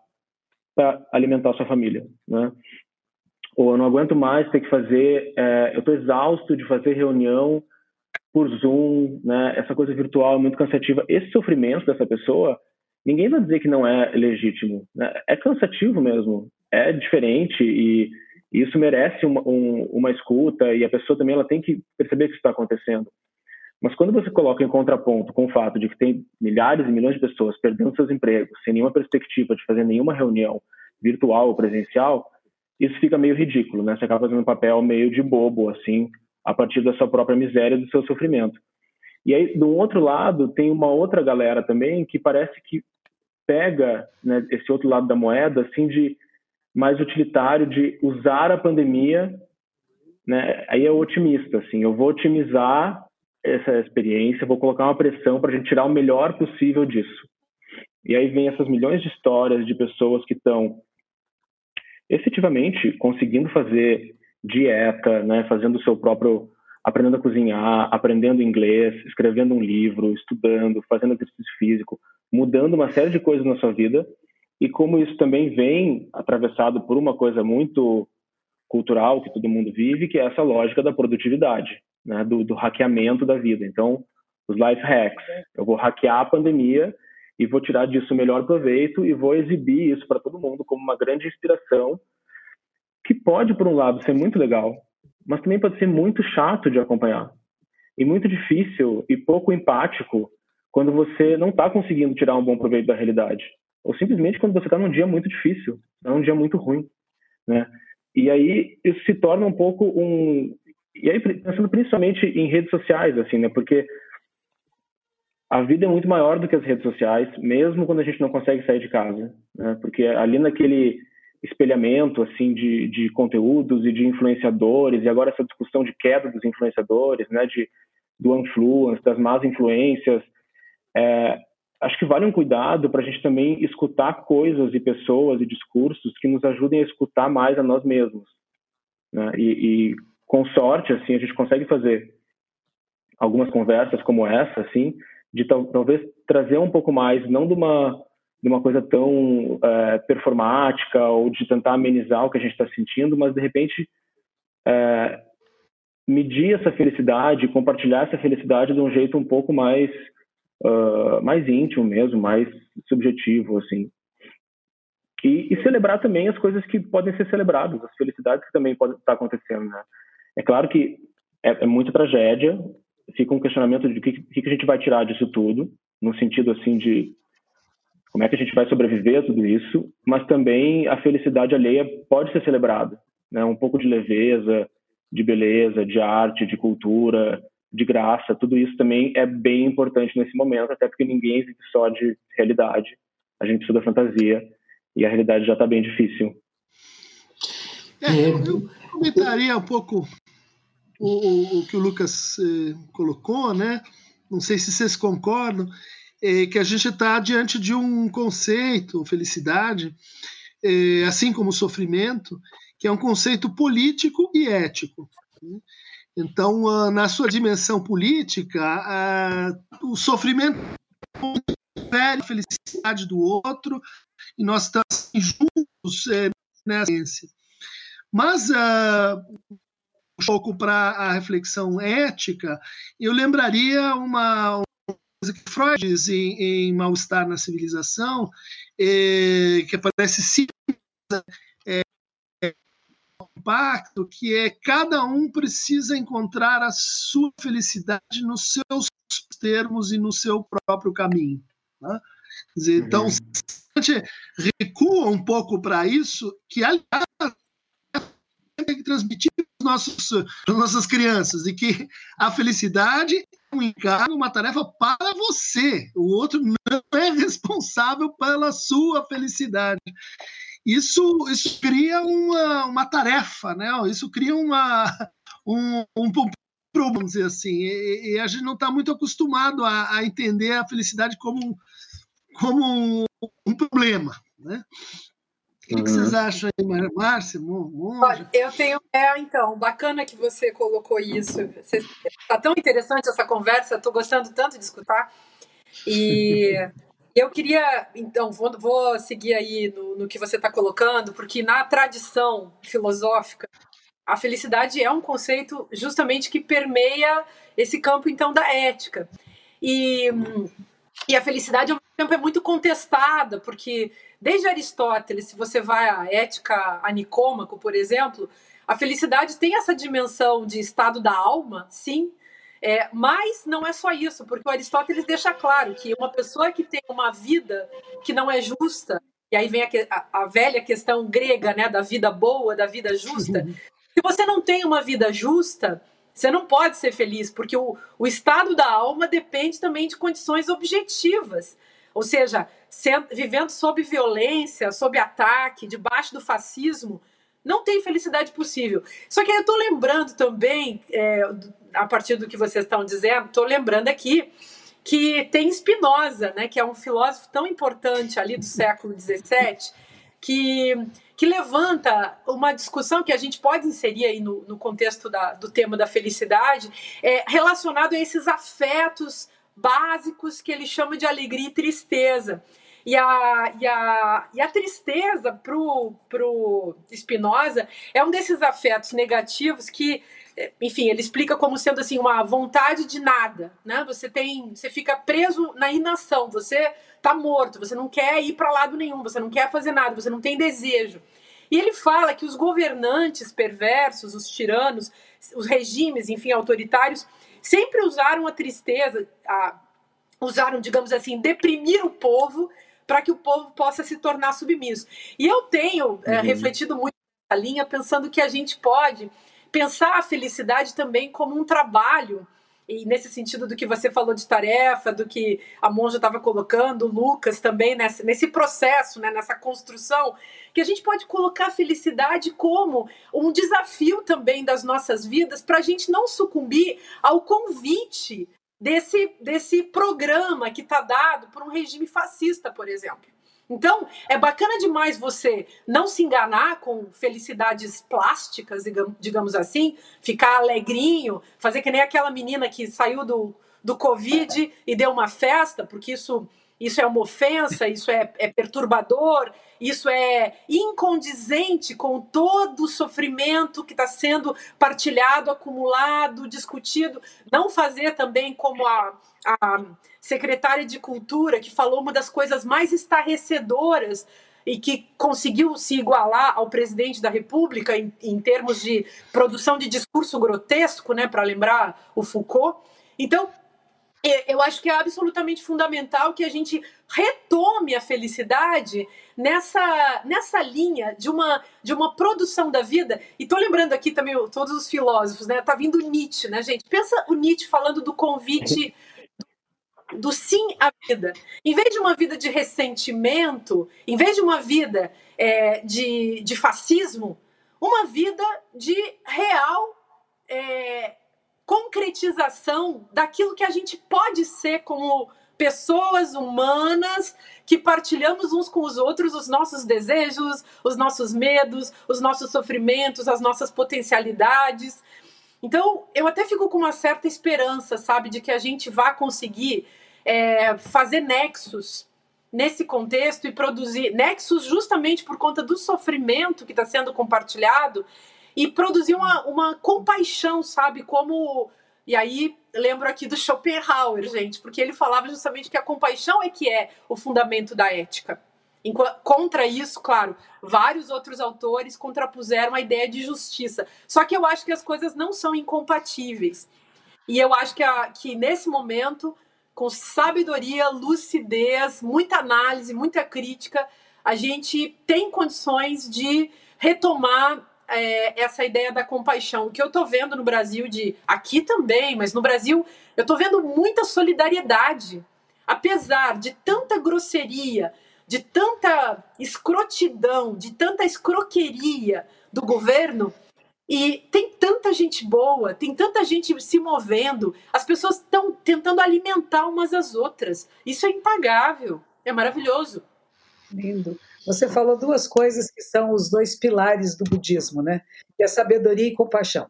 para alimentar sua família, né? Ou eu não aguento mais ter que fazer, é, eu estou exausto de fazer reunião por Zoom, né? Essa coisa virtual é muito cansativa. Esse sofrimento dessa pessoa, ninguém vai dizer que não é legítimo, né? É cansativo mesmo, é diferente e isso merece uma, um, uma escuta e a pessoa também ela tem que perceber que isso está acontecendo. Mas quando você coloca em contraponto com o fato de que tem milhares e milhões de pessoas perdendo seus empregos, sem nenhuma perspectiva de fazer nenhuma reunião virtual ou presencial, isso fica meio ridículo, né? Você acaba fazendo um papel meio de bobo, assim, a partir da sua própria miséria e do seu sofrimento. E aí, do outro lado, tem uma outra galera também que parece que pega né, esse outro lado da moeda, assim, de mais utilitário de usar a pandemia, né? Aí é otimista, assim, eu vou otimizar essa experiência, vou colocar uma pressão para a gente tirar o melhor possível disso. E aí vem essas milhões de histórias de pessoas que estão efetivamente conseguindo fazer dieta, né, fazendo o seu próprio, aprendendo a cozinhar, aprendendo inglês, escrevendo um livro, estudando, fazendo exercício físico, mudando uma série de coisas na sua vida e como isso também vem atravessado por uma coisa muito cultural que todo mundo vive, que é essa lógica da produtividade, né, do, do hackeamento da vida. Então, os life hacks. Eu vou hackear a pandemia e vou tirar disso o melhor proveito e vou exibir isso para todo mundo como uma grande inspiração, que pode, por um lado, ser muito legal, mas também pode ser muito chato de acompanhar e muito difícil e pouco empático quando você não está conseguindo tirar um bom proveito da realidade ou simplesmente quando você está num dia muito difícil, é um dia muito ruim, né? E aí isso se torna um pouco um e aí pensando principalmente em redes sociais, assim, né? Porque a vida é muito maior do que as redes sociais, mesmo quando a gente não consegue sair de casa, né? Porque ali naquele espelhamento assim de, de conteúdos e de influenciadores e agora essa discussão de queda dos influenciadores, né? De do influence, das más influências, é, acho que vale um cuidado para a gente também escutar coisas e pessoas e discursos que nos ajudem a escutar mais a nós mesmos. Né? E, e, com sorte, assim, a gente consegue fazer algumas conversas como essa, assim, de tal, talvez trazer um pouco mais, não de uma, de uma coisa tão é, performática ou de tentar amenizar o que a gente está sentindo, mas de repente é, medir essa felicidade, compartilhar essa felicidade de um jeito um pouco mais uh, mais íntimo mesmo, mais subjetivo, assim. E, e, celebrar também as coisas que podem ser celebradas, as felicidades que também podem estar acontecendo, né? É claro que é, é muita tragédia, fica um questionamento de o que, que, a gente vai tirar disso tudo, no sentido, assim, de como é que a gente vai sobreviver a tudo isso, mas também a felicidade alheia pode ser celebrada, né? Um pouco de leveza, de beleza, de arte, de cultura, de graça, tudo isso também é bem importante nesse momento, até porque ninguém vive só de realidade, a gente precisa da fantasia e a realidade já está bem difícil. É, eu comentaria um pouco o, o, que o Lucas eh, colocou, né? Não sei se vocês concordam, é, que a gente está diante de um conceito, felicidade, é, assim como sofrimento, que é um conceito político e ético. Né? Então, uh, na sua dimensão política, o sofrimento é a felicidade do outro e nós estamos juntos é, nessa ciência. Mas, um pouco para a reflexão ética, eu lembraria uma, coisa que Freud diz em, em Mal-Estar na Civilização, é, que aparece sim é, pacto que é cada um precisa encontrar a sua felicidade nos seus termos e no seu próprio caminho. Né? Dizer, então, uhum. a gente recua um pouco para isso, que aliás tem que transmitir as nossas crianças, e que a felicidade é um encargo, uma tarefa para você. O outro não é responsável pela sua felicidade isso, isso cria uma, uma tarefa, né? isso cria uma, um, um vamos dizer assim, e, e a gente não está muito acostumado a, a, entender a felicidade como, como um, um problema. Né? O que, que vocês uhum. acham aí, Márcia? Olha, eu tenho. É, então, bacana que você colocou isso. Está tão interessante essa conversa, estou gostando tanto de escutar. E Eu queria, então, vou, vou seguir aí no, no que você está colocando, porque na tradição filosófica, a felicidade é um conceito justamente que permeia esse campo, então, da ética. E, e a felicidade, mesmo tempo, é muito contestada, porque desde Aristóteles, se você vai à ética a Nicômaco, por exemplo, a felicidade tem essa dimensão de estado da alma, sim, é, mas não é só isso, porque o Aristóteles deixa claro que uma pessoa que tem uma vida que não é justa, e aí vem a, a, a velha questão grega, né, da vida boa, da vida justa. Se você não tem uma vida justa, você não pode ser feliz, porque o, o estado da alma depende também de condições objetivas. Ou seja, sendo, vivendo sob violência, sob ataque, debaixo do fascismo, não tem felicidade possível. Só que eu estou lembrando também, é, a partir do que vocês estão dizendo, estou lembrando aqui que tem Spinoza, né, que é um filósofo tão importante ali do século XVII, que, que levanta uma discussão que a gente pode inserir aí no, no contexto da, do tema da felicidade, é, relacionado a esses afetos básicos que ele chama de alegria e tristeza. E a, e a, e a tristeza pro, pro Spinoza é um desses afetos negativos que, enfim, ele explica como sendo assim uma vontade de nada, né? Você tem, você fica preso na inação, você tá morto, você não quer ir para lado nenhum, você não quer fazer nada, você não tem desejo. E ele fala que os governantes perversos, os tiranos, os regimes, enfim, autoritários, sempre usaram a tristeza, a, usaram, digamos assim, deprimir o povo para que o povo possa se tornar submisso. E eu tenho é, uhum. refletido muito na linha, pensando que a gente pode pensar a felicidade também como um trabalho e nesse sentido do que você falou de tarefa, do que a monja estava colocando, o Lucas também nesse, nesse processo, né, nessa construção, que a gente pode colocar a felicidade como um desafio também das nossas vidas para a gente não sucumbir ao convite desse, desse programa que está dado por um regime fascista, por exemplo. Então, é bacana demais você não se enganar com felicidades plásticas, digamos assim, ficar alegrinho, fazer que nem aquela menina que saiu do, do Covid e deu uma festa, porque isso isso é uma ofensa, isso é, é, perturbador, isso é incondizente com todo o sofrimento que está sendo partilhado, acumulado, discutido. Não fazer também como a, a secretária de Cultura, que falou uma das coisas mais estarrecedoras e que conseguiu se igualar ao presidente da República em, em termos de produção de discurso grotesco, né, para lembrar o Foucault. Então, eu acho que é absolutamente fundamental que a gente retome a felicidade nessa, nessa linha de uma, de uma produção da vida. E tô lembrando aqui também todos os filósofos, né? Tá vindo Nietzsche, né, gente? Pensa o Nietzsche falando do convite do sim à vida. Em vez de uma vida de ressentimento, em vez de uma vida é, de, de fascismo, uma vida de real é, concretização daquilo que a gente pode ser como pessoas humanas que partilhamos uns com os outros os nossos desejos, os nossos medos, os nossos sofrimentos, as nossas potencialidades. Então, eu até fico com uma certa esperança, sabe, de que a gente vá conseguir é, fazer nexos nesse contexto e produzir nexos justamente por conta do sofrimento que está sendo compartilhado e produzir uma, uma compaixão, sabe? Como. E aí, lembro aqui do Schopenhauer, gente, porque ele falava justamente que a compaixão é que é o fundamento da ética. Contra isso, claro, vários outros autores contrapuseram a ideia de justiça. Só que eu acho que as coisas não são incompatíveis. E eu acho que, a, que nesse momento, com sabedoria, lucidez, muita análise, muita crítica, a gente tem condições de retomar é, essa ideia da compaixão. O que eu estou vendo no Brasil, de aqui também, mas no Brasil, eu estou vendo muita solidariedade. Apesar de tanta grosseria, de tanta escrotidão, de tanta escroqueria do governo, e tem tanta gente boa, tem tanta gente se movendo, as pessoas estão tentando alimentar umas às outras. Isso é impagável, é maravilhoso. Lindo. Você falou duas coisas que são os dois pilares do budismo, né? Que é sabedoria e compaixão.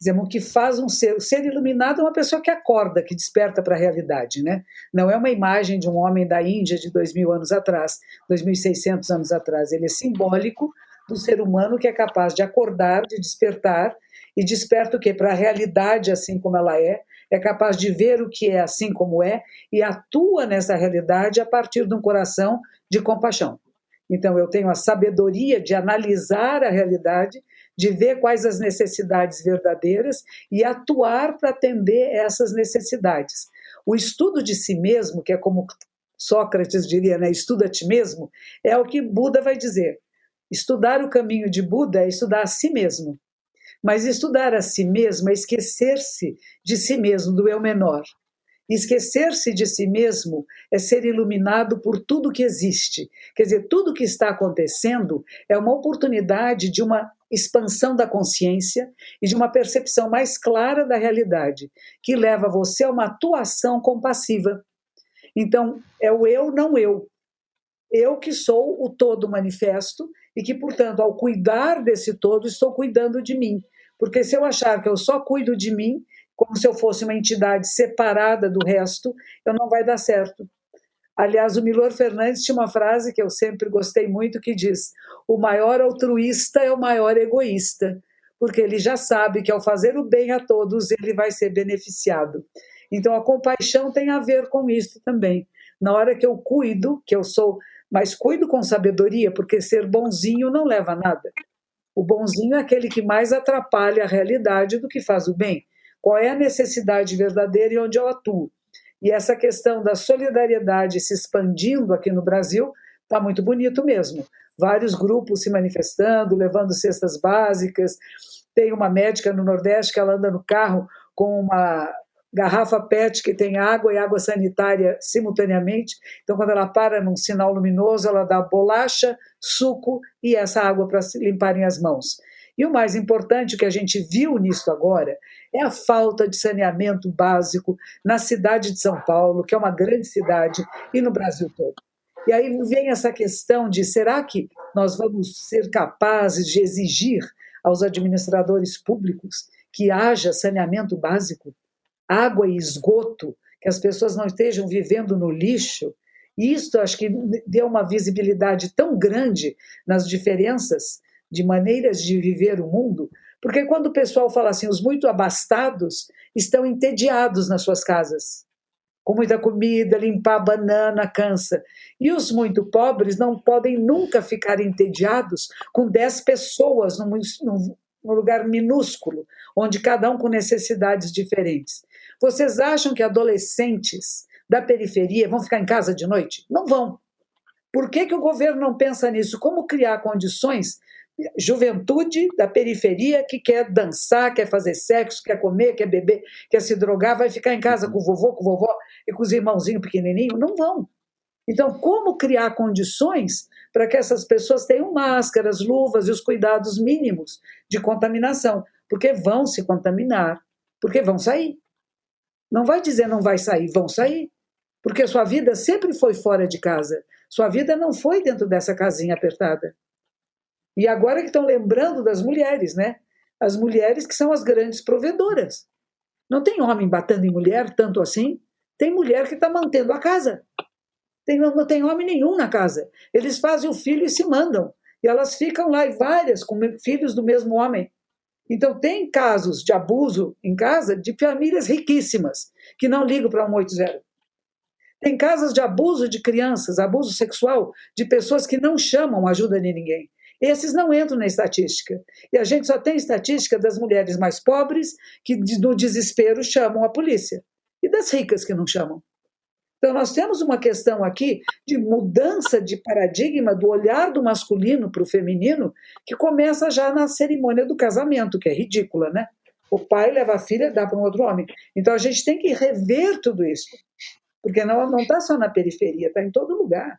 Dizemos o que faz um ser, o ser iluminado é uma pessoa que acorda, que desperta para a realidade, né? Não é uma imagem de um homem da Índia de dois mil anos atrás, dois mil e seiscentos anos atrás. Ele é simbólico do ser humano que é capaz de acordar, de despertar e desperta o quê? Para a realidade assim como ela é, é capaz de ver o que é assim como é e atua nessa realidade a partir de um coração de compaixão. Então, eu tenho a sabedoria de analisar a realidade, de ver quais as necessidades verdadeiras e atuar para atender essas necessidades. O estudo de si mesmo, que é como Sócrates diria, né, estuda a ti mesmo, é o que Buda vai dizer. Estudar o caminho de Buda é estudar a si mesmo. Mas estudar a si mesmo é esquecer-se de si mesmo, do eu menor. Esquecer-se de si mesmo é ser iluminado por tudo que existe. Quer dizer, tudo que está acontecendo é uma oportunidade de uma expansão da consciência e de uma percepção mais clara da realidade, que leva você a uma atuação compassiva. Então, é o eu, não eu. Eu que sou o todo manifesto e que, portanto, ao cuidar desse todo, estou cuidando de mim. Porque se eu achar que eu só cuido de mim, como se eu fosse uma entidade separada do resto, eu não vai dar certo. Aliás, o Milor Fernandes tinha uma frase que eu sempre gostei muito que diz: "O maior altruísta é o maior egoísta", porque ele já sabe que ao fazer o bem a todos ele vai ser beneficiado. Então a compaixão tem a ver com isso também. Na hora que eu cuido, que eu sou, mas cuido com sabedoria, porque ser bonzinho não leva a nada. O bonzinho é aquele que mais atrapalha a realidade do que faz o bem qual é a necessidade verdadeira e onde eu atuo. E essa questão da solidariedade se expandindo aqui no Brasil está muito bonito mesmo. Vários grupos se manifestando, levando cestas básicas. Tem uma médica no Nordeste que ela anda no carro com uma garrafa PET que tem água e água sanitária simultaneamente. Então, quando ela para num sinal luminoso, ela dá bolacha, suco e essa água para limparem as mãos. E o mais importante, que a gente viu nisso agora, é a falta de saneamento básico na cidade de São Paulo, que é uma grande cidade, e no Brasil todo. E aí vem essa questão de será que nós vamos ser capazes de exigir aos administradores públicos que haja saneamento básico, água e esgoto, que as pessoas não estejam vivendo no lixo? E isso acho que deu uma visibilidade tão grande nas diferenças de maneiras de viver o mundo, porque quando o pessoal fala assim, os muito abastados estão entediados nas suas casas, com muita comida, limpar banana cansa. E os muito pobres não podem nunca ficar entediados com 10 pessoas num, num, num lugar minúsculo, onde cada um com necessidades diferentes. Vocês acham que adolescentes da periferia vão ficar em casa de noite? Não vão. Por que, que o governo não pensa nisso? Como criar condições? Juventude da periferia que quer dançar, quer fazer sexo, quer comer, quer beber, quer se drogar, vai ficar em casa com o vovô, com o vovó e com os irmãozinhos pequenininhos? Não vão. Então, como criar condições para que essas pessoas tenham máscaras, luvas e os cuidados mínimos de contaminação? Porque vão se contaminar, porque vão sair. Não vai dizer não vai sair, vão sair. Porque sua vida sempre foi fora de casa. Sua vida não foi dentro dessa casinha apertada. E agora que estão lembrando das mulheres, né? As mulheres que são as grandes provedoras. Não tem homem batendo em mulher tanto assim. Tem mulher que está mantendo a casa. Tem, não tem homem nenhum na casa. Eles fazem o filho e se mandam. E elas ficam lá, e várias, com filhos do mesmo homem. Então, tem casos de abuso em casa de famílias riquíssimas, que não ligam para 180. Tem casos de abuso de crianças, abuso sexual, de pessoas que não chamam ajuda de ninguém. Esses não entram na estatística. E a gente só tem estatística das mulheres mais pobres, que no desespero chamam a polícia, e das ricas que não chamam. Então, nós temos uma questão aqui de mudança de paradigma do olhar do masculino para o feminino, que começa já na cerimônia do casamento, que é ridícula, né? O pai leva a filha e dá para um outro homem. Então, a gente tem que rever tudo isso. Porque não está só na periferia, está em todo lugar.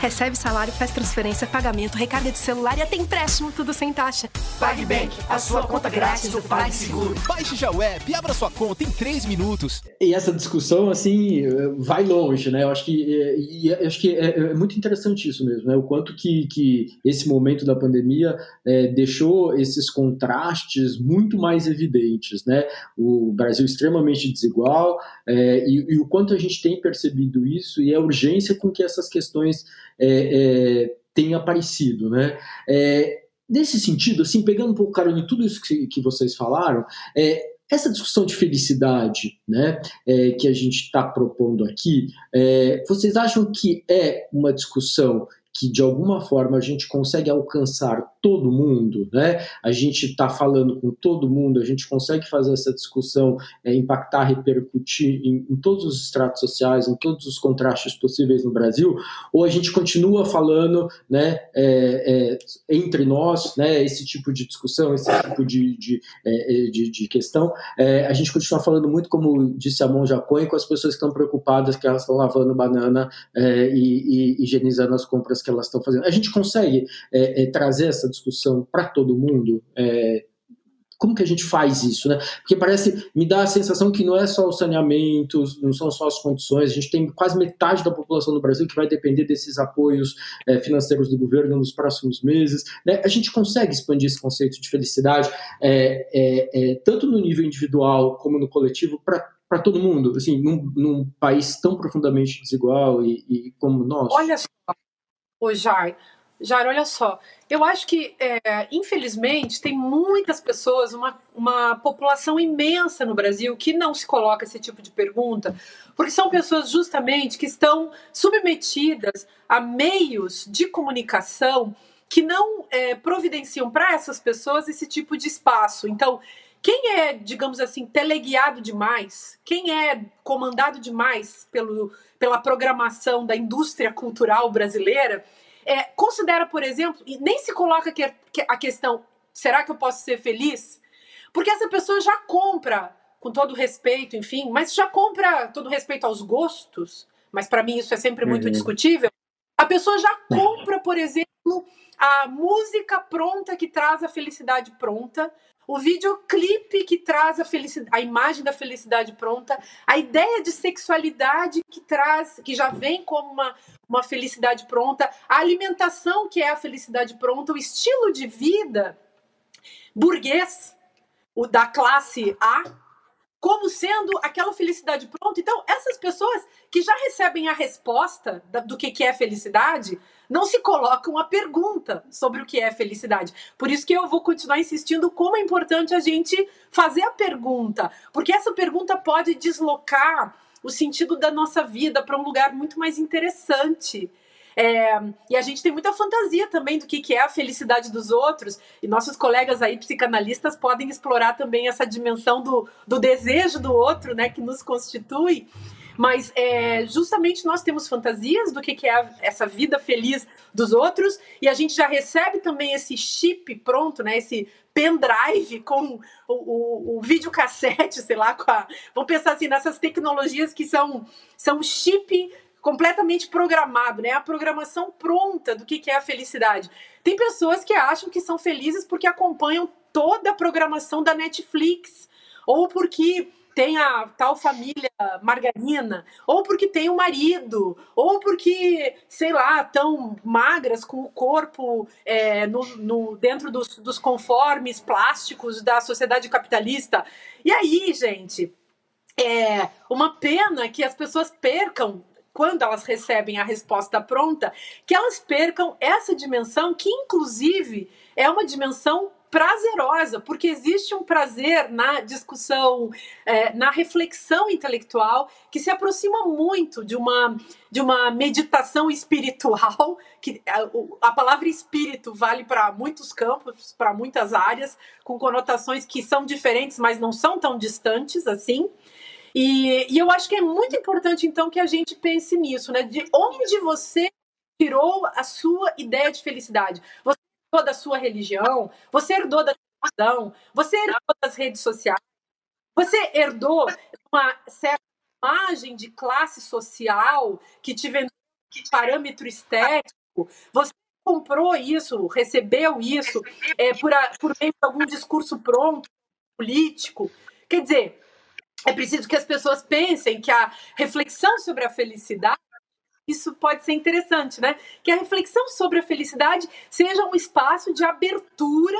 Recebe salário, faz transferência, pagamento, recarga de celular e até empréstimo, tudo sem taxa. PagBank, a sua conta grátis do PagSeguro. Baixe já o app e abra sua conta em 3 minutos. E essa discussão, assim, vai longe, né? Eu acho que, e, acho que é, é, muito interessante isso mesmo, né? O quanto que, que esse momento da pandemia é, deixou esses contrastes muito mais evidentes, né? O Brasil extremamente desigual é, e, e o quanto a gente tem percebido isso e a urgência com que essas questões é, é, tem aparecido, né? É, nesse sentido, assim, pegando um pouco carona em tudo isso que, que vocês falaram, é, essa discussão de felicidade, né, é, que a gente está propondo aqui, vocês acham que é uma discussão que de alguma forma a gente consegue alcançar todo mundo, né? A gente está falando com todo mundo, a gente consegue fazer essa discussão, é, impactar, repercutir em, em, todos os estratos sociais, em todos os contrastes possíveis no Brasil, ou a gente continua falando, né, é, é, entre nós, né, esse tipo de discussão, esse tipo de, de, é, é, de, de questão, é, a gente continua falando muito, como disse a Monja Cohen, com as pessoas que estão preocupadas que elas estão lavando banana e, e higienizando as compras que elas estão fazendo. A gente consegue é, é, trazer essa discussão para todo mundo? É, como que a gente faz isso, né? Porque parece, me dá a sensação que não é só o saneamento, não são só as condições, a gente tem quase metade da população do Brasil que vai depender desses apoios é, financeiros do governo nos próximos meses. Né? A gente consegue expandir esse conceito de felicidade, é, é, é tanto no nível individual como no coletivo, para para todo mundo, assim, num, num, país tão profundamente desigual e, e como nós. Olha só, Ô, Jar, Jar, olha só. Eu acho que, é, infelizmente, tem muitas pessoas, uma, uma população imensa no Brasil que não se coloca esse tipo de pergunta, porque são pessoas justamente que estão submetidas a meios de comunicação que não é, providenciam para essas pessoas esse tipo de espaço. Então, quem é, digamos assim, teleguiado demais, quem é comandado demais pelo, pela programação da indústria cultural brasileira, é, considera, por exemplo, e nem se coloca que, que a questão: será que eu posso ser feliz? Porque essa pessoa já compra, com todo respeito, enfim, mas já compra todo respeito aos gostos, mas para mim isso é sempre muito uhum. discutível. A pessoa já compra, por exemplo, a música pronta que traz a felicidade pronta, o videoclipe que traz a, a imagem da felicidade pronta, a ideia de sexualidade que traz, que já vem como uma, uma felicidade pronta, a alimentação que é a felicidade pronta, o estilo de vida burguês, o da classe A, como sendo aquela felicidade pronta. Então, essas pessoas que já recebem a resposta do que é felicidade, não se coloca uma pergunta sobre o que é felicidade. Por isso que eu vou continuar insistindo como é importante a gente fazer a pergunta, porque essa pergunta pode deslocar o sentido da nossa vida para um lugar muito mais interessante. É, e a gente tem muita fantasia também do que, que é a felicidade dos outros, e nossos colegas aí, psicanalistas, podem explorar também essa dimensão do, do desejo do outro, né, que nos constitui. Mas é, justamente nós temos fantasias do que, que é essa vida feliz dos outros, e a gente já recebe também esse chip pronto, né, esse pendrive com o, o, o videocassete, sei lá, com a, vamos pensar assim, nessas tecnologias que são, são chip completamente programado, né? A programação pronta do que é a felicidade. Tem pessoas que acham que são felizes porque acompanham toda a programação da Netflix, ou porque tem a tal família margarina, ou porque tem o um marido, ou porque, sei lá, tão magras com o corpo é, no, no, dentro dos, dos conformes plásticos da sociedade capitalista. E aí, gente, é uma pena que as pessoas percam quando elas recebem a resposta pronta, que elas percam essa dimensão, que inclusive é uma dimensão prazerosa, porque existe um prazer na discussão, é, na reflexão intelectual que se aproxima muito de uma de uma meditação espiritual, que a, é, a palavra espírito vale para muitos campos, para muitas áreas, com conotações que são diferentes, mas não são tão distantes assim. E, e eu acho que é muito importante, então, que a gente pense nisso, né? De onde você tirou a sua ideia de felicidade. Você da sua religião, você herdou da televisão, você herdou das redes sociais, você herdou uma certa imagem de classe social que te vendeu parâmetro estético, você comprou isso, recebeu isso é, por, a, por meio de algum discurso pronto, político. Quer dizer, é preciso que as pessoas pensem que a reflexão sobre a felicidade isso pode ser interessante, né? Que a reflexão sobre a felicidade seja um espaço de abertura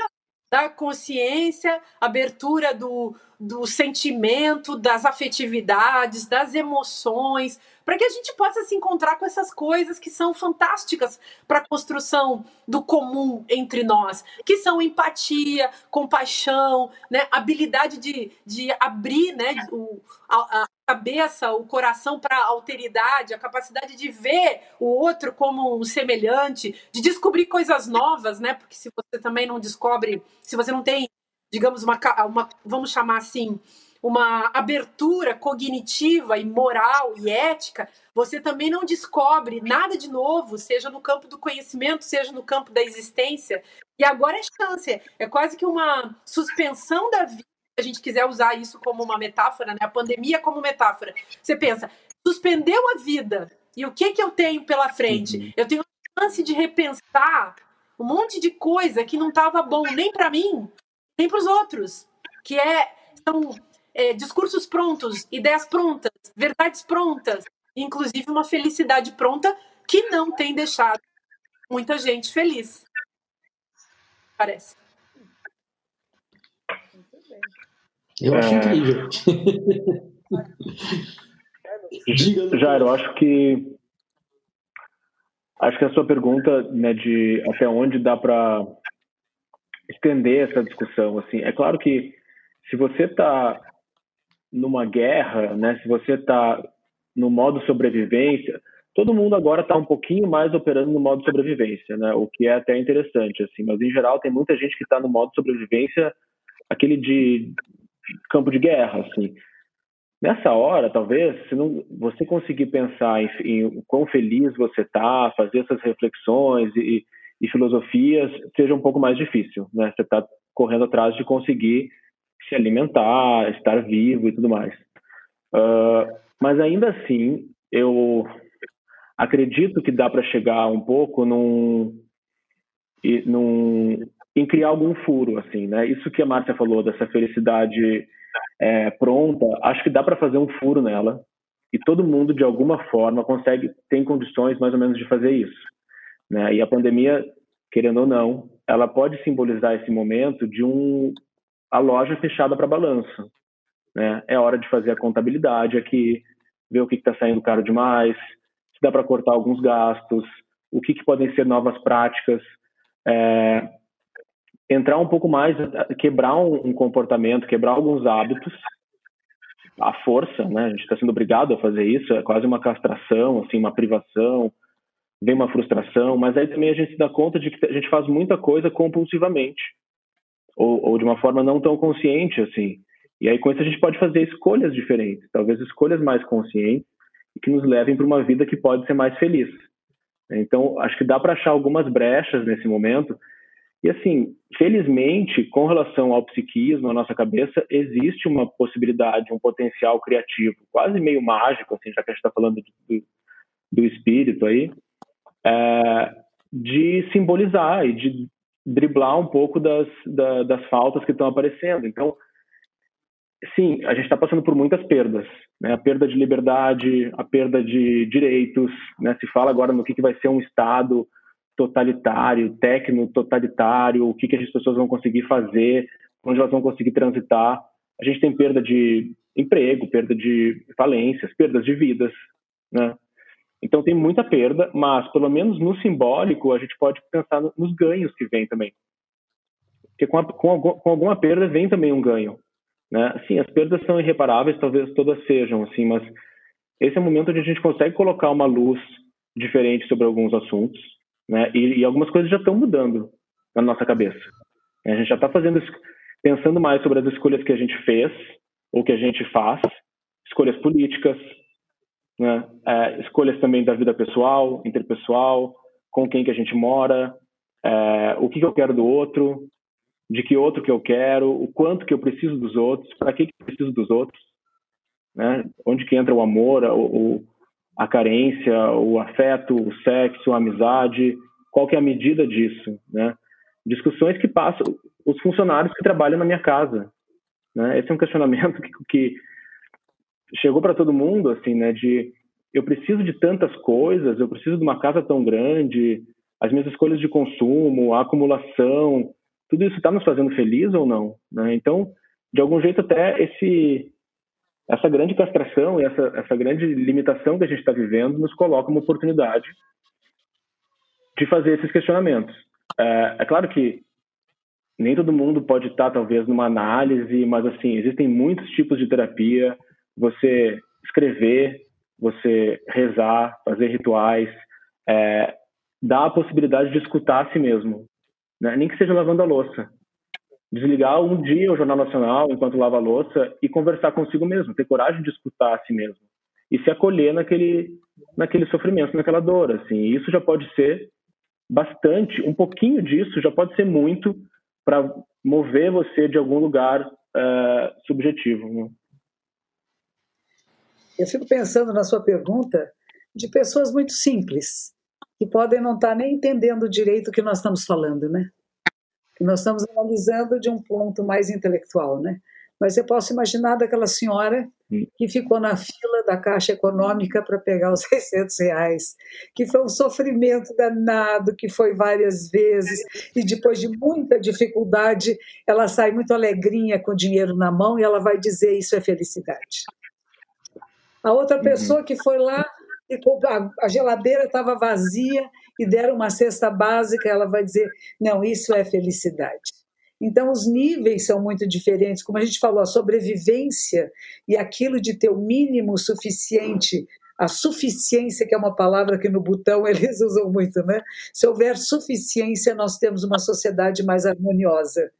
da consciência, abertura do, do sentimento, das afetividades, das emoções, para que a gente possa se encontrar com essas coisas que são fantásticas para a construção do comum entre nós, que são empatia, compaixão, né, habilidade de, de abrir né, o, a, a cabeça, o coração para a alteridade, a capacidade de ver o outro como um semelhante, de descobrir coisas novas, né? Porque se você também não descobre, se você não tem digamos, uma, uma, vamos chamar assim, uma abertura cognitiva e moral e ética, você também não descobre nada de novo, seja no campo do conhecimento, seja no campo da existência. E agora é chance, é quase que uma suspensão da vida, a gente quiser usar isso como uma metáfora, né? a pandemia como metáfora. Você pensa, suspendeu a vida, e o que, que eu tenho pela frente? Uhum. Eu tenho a chance de repensar um monte de coisa que não estava bom nem para mim, nem para os outros, que é são é, discursos prontos, ideias prontas, verdades prontas, inclusive uma felicidade pronta que não tem deixado muita gente feliz. Parece. Eu acho é... incrível. Diga, Jairo, eu acho que acho que a sua pergunta, né, de até onde dá para estender essa discussão. Assim, é claro que se você está numa guerra, né, se você está no modo sobrevivência, todo mundo agora está um pouquinho mais operando no modo sobrevivência, né, o que é até interessante, assim. Mas em geral tem muita gente que está no modo sobrevivência, aquele de campo de guerra, assim. Nessa hora, talvez, se não, você conseguir pensar em, em quão feliz você está, fazer essas reflexões e, e filosofias seja um pouco mais difícil, né? Você está correndo atrás de conseguir se alimentar, estar vivo e tudo mais. Uh, mas ainda assim, eu acredito que dá para chegar um pouco num, num, em criar algum furo, assim, né? Isso que a Márcia falou dessa felicidade é, pronta, acho que dá para fazer um furo nela e todo mundo de alguma forma consegue tem condições mais ou menos de fazer isso. Né? E a pandemia, querendo ou não, ela pode simbolizar esse momento de um a loja fechada para balanço. Né? É hora de fazer a contabilidade aqui, ver o que está saindo caro demais, se dá para cortar alguns gastos, o que, que podem ser novas práticas, é, entrar um pouco mais, quebrar um, comportamento, quebrar alguns hábitos, à força, né? A gente está sendo obrigado a fazer isso, é quase uma castração, assim, uma privação, vem uma frustração, mas aí também a gente se dá conta de que a gente faz muita coisa compulsivamente, ou, ou de uma forma não tão consciente, assim. E aí com isso a gente pode fazer escolhas diferentes, talvez escolhas mais conscientes e que nos levem para uma vida que pode ser mais feliz. Então, acho que dá para achar algumas brechas nesse momento. E assim, felizmente, com relação ao psiquismo, a nossa cabeça, existe uma possibilidade, um potencial criativo, quase meio mágico, assim, já que a gente está falando do, do espírito aí, é, de simbolizar e de driblar um pouco das, da, das faltas que estão aparecendo. Então, sim, a gente está passando por muitas perdas, né? A perda de liberdade, a perda de direitos, né? Se fala agora no que, que vai ser um Estado totalitário, tecno-totalitário, o que, que as pessoas vão conseguir fazer, onde elas vão conseguir transitar. A gente tem perda de emprego, perda de falências, perdas de vidas, né? Então tem muita perda, mas pelo menos no simbólico a gente pode pensar nos ganhos que vem também. Porque com, a, com, com alguma perda vem também um ganho. Né? Sim, as perdas são irreparáveis, talvez todas sejam, assim, mas esse é o momento onde a gente consegue colocar uma luz diferente sobre alguns assuntos, né? E, e algumas coisas já estão mudando na nossa cabeça. A gente já está fazendo, pensando mais sobre as escolhas que a gente fez ou que a gente faz, escolhas políticas, né? É, escolhas também da vida pessoal, interpessoal, com quem que a gente mora, é, o que, que eu quero do outro, de que outro que eu quero, o quanto que eu preciso dos outros, para que, que eu preciso dos outros, né? Onde que entra o amor, o, a carência, o afeto, o sexo, a amizade, qual que é a medida disso, né? Discussões que passam os funcionários que trabalham na minha casa, né? Esse é um questionamento que, que chegou para todo mundo, assim, né? De eu preciso de tantas coisas, eu preciso de uma casa tão grande, as minhas escolhas de consumo, a acumulação, tudo isso está nos fazendo feliz ou não? Né? Então, de algum jeito, até esse, essa grande castração e essa, essa grande limitação que a gente está vivendo nos coloca uma oportunidade de fazer esses questionamentos. É, é claro que nem todo mundo pode estar, talvez, numa análise, mas, assim, existem muitos tipos de terapia. Você escrever, você rezar, fazer rituais, é, dá a possibilidade de escutar a si mesmo, né? nem que seja lavando a louça. Desligar um dia o Jornal Nacional enquanto lava a louça e conversar consigo mesmo, ter coragem de escutar a si mesmo e se acolher naquele, naquele sofrimento, naquela dor. Assim. E isso já pode ser bastante, um pouquinho disso já pode ser muito para mover você de algum lugar uh, subjetivo. Né? Eu fico pensando na sua pergunta de pessoas muito simples, que podem não estar nem entendendo direito o que nós estamos falando, né? Nós estamos analisando de um ponto mais intelectual, né? Mas eu posso imaginar daquela senhora que ficou na fila da Caixa Econômica para pegar os 600 reais, que foi um sofrimento danado, que foi várias vezes, e depois de muita dificuldade, ela sai muito alegrinha com o dinheiro na mão e ela vai dizer: Isso é felicidade. A outra uhum. pessoa que foi lá a geladeira estava vazia e deram uma cesta básica, ela vai dizer: não, isso é felicidade. Então, os níveis são muito diferentes. Como a gente falou, a sobrevivência e aquilo de ter o mínimo suficiente, a suficiência, que é uma palavra que no botão eles usam muito, né? Se houver suficiência, nós temos uma sociedade mais harmoniosa.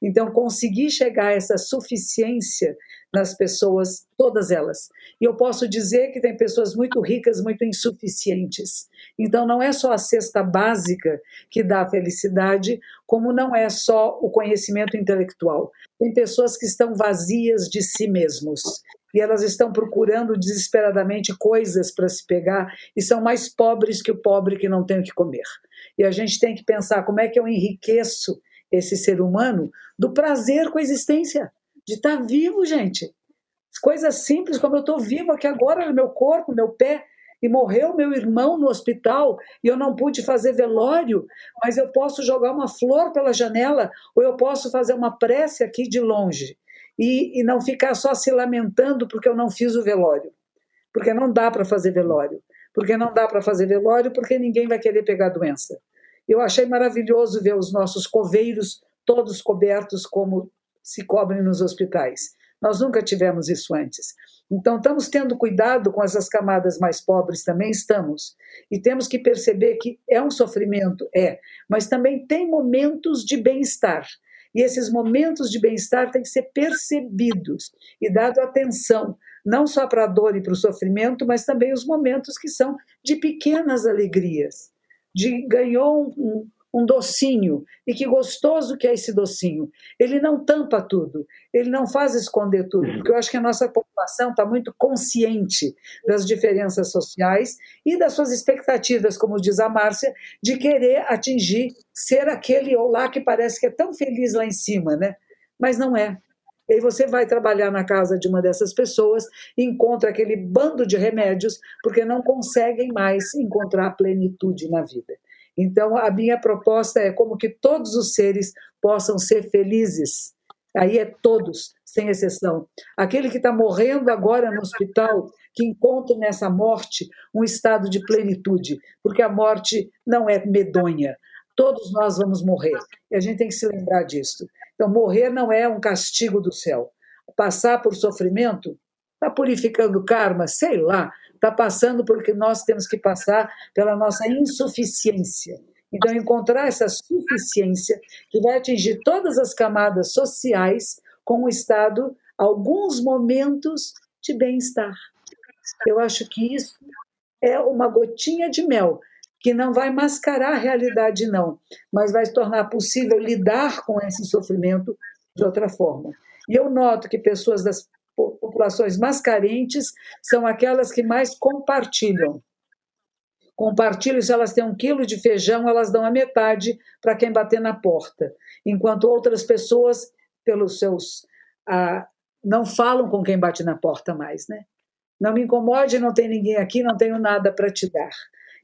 Então, conseguir chegar a essa suficiência nas pessoas, todas elas. E eu posso dizer que tem pessoas muito ricas, muito insuficientes. Então, não é só a cesta básica que dá felicidade, como não é só o conhecimento intelectual. Tem pessoas que estão vazias de si mesmos. E elas estão procurando desesperadamente coisas para se pegar e são mais pobres que o pobre que não tem o que comer. E a gente tem que pensar como é que eu enriqueço esse ser humano do prazer com a existência de estar tá vivo, gente. Coisas simples, como eu estou vivo aqui agora meu corpo, meu pé, e morreu meu irmão no hospital e eu não pude fazer velório, mas eu posso jogar uma flor pela janela ou eu posso fazer uma prece aqui de longe e, e não ficar só se lamentando porque eu não fiz o velório, porque não dá para fazer velório. porque não dá para fazer velório, porque ninguém vai querer pegar doença. Eu achei maravilhoso ver os nossos coveiros todos cobertos como se cobrem nos hospitais. Nós nunca tivemos isso antes. Então, estamos tendo cuidado com essas camadas mais pobres também, estamos. E temos que perceber que é um sofrimento, é, mas também tem momentos de bem-estar. E esses momentos de bem-estar têm que ser percebidos e dado atenção, não só para a dor e para o sofrimento, mas também os momentos que são de pequenas alegrias. De ganhou um, um docinho. E que gostoso que é esse docinho. Ele não tampa tudo, ele não faz esconder tudo, porque eu acho que a nossa população está muito consciente das diferenças sociais e das suas expectativas, como diz a Márcia, de querer atingir, ser aquele ou lá que parece que é tão feliz lá em cima, né? Mas não é. E aí você vai trabalhar na casa de uma dessas pessoas e encontra aquele bando de remédios porque não conseguem mais encontrar plenitude na vida. Então, a minha proposta é como que todos os seres possam ser felizes. Aí é todos, sem exceção. Aquele que está morrendo agora no hospital, que encontra nessa morte um estado de plenitude, porque a morte não é medonha. Todos nós vamos morrer. E a gente tem que se lembrar disso. Então, morrer não é um castigo do céu. Passar por sofrimento está purificando karma, sei lá, está passando porque nós temos que passar pela nossa insuficiência. Então, encontrar essa suficiência que vai atingir todas as camadas sociais com um estado, alguns momentos de bem-estar. Eu acho que isso é uma gotinha de mel que não vai mascarar a realidade, não, mas vai tornar possível lidar com esse sofrimento de outra forma. E eu noto que pessoas das populações mais carentes são aquelas que mais compartilham. Compartilham, se elas têm um quilo de feijão, elas dão a metade para quem bater na porta, enquanto outras pessoas, pelos seus. Ah, não falam com quem bate na porta mais, né? Não me incomode, não tem ninguém aqui, não tenho nada para te dar.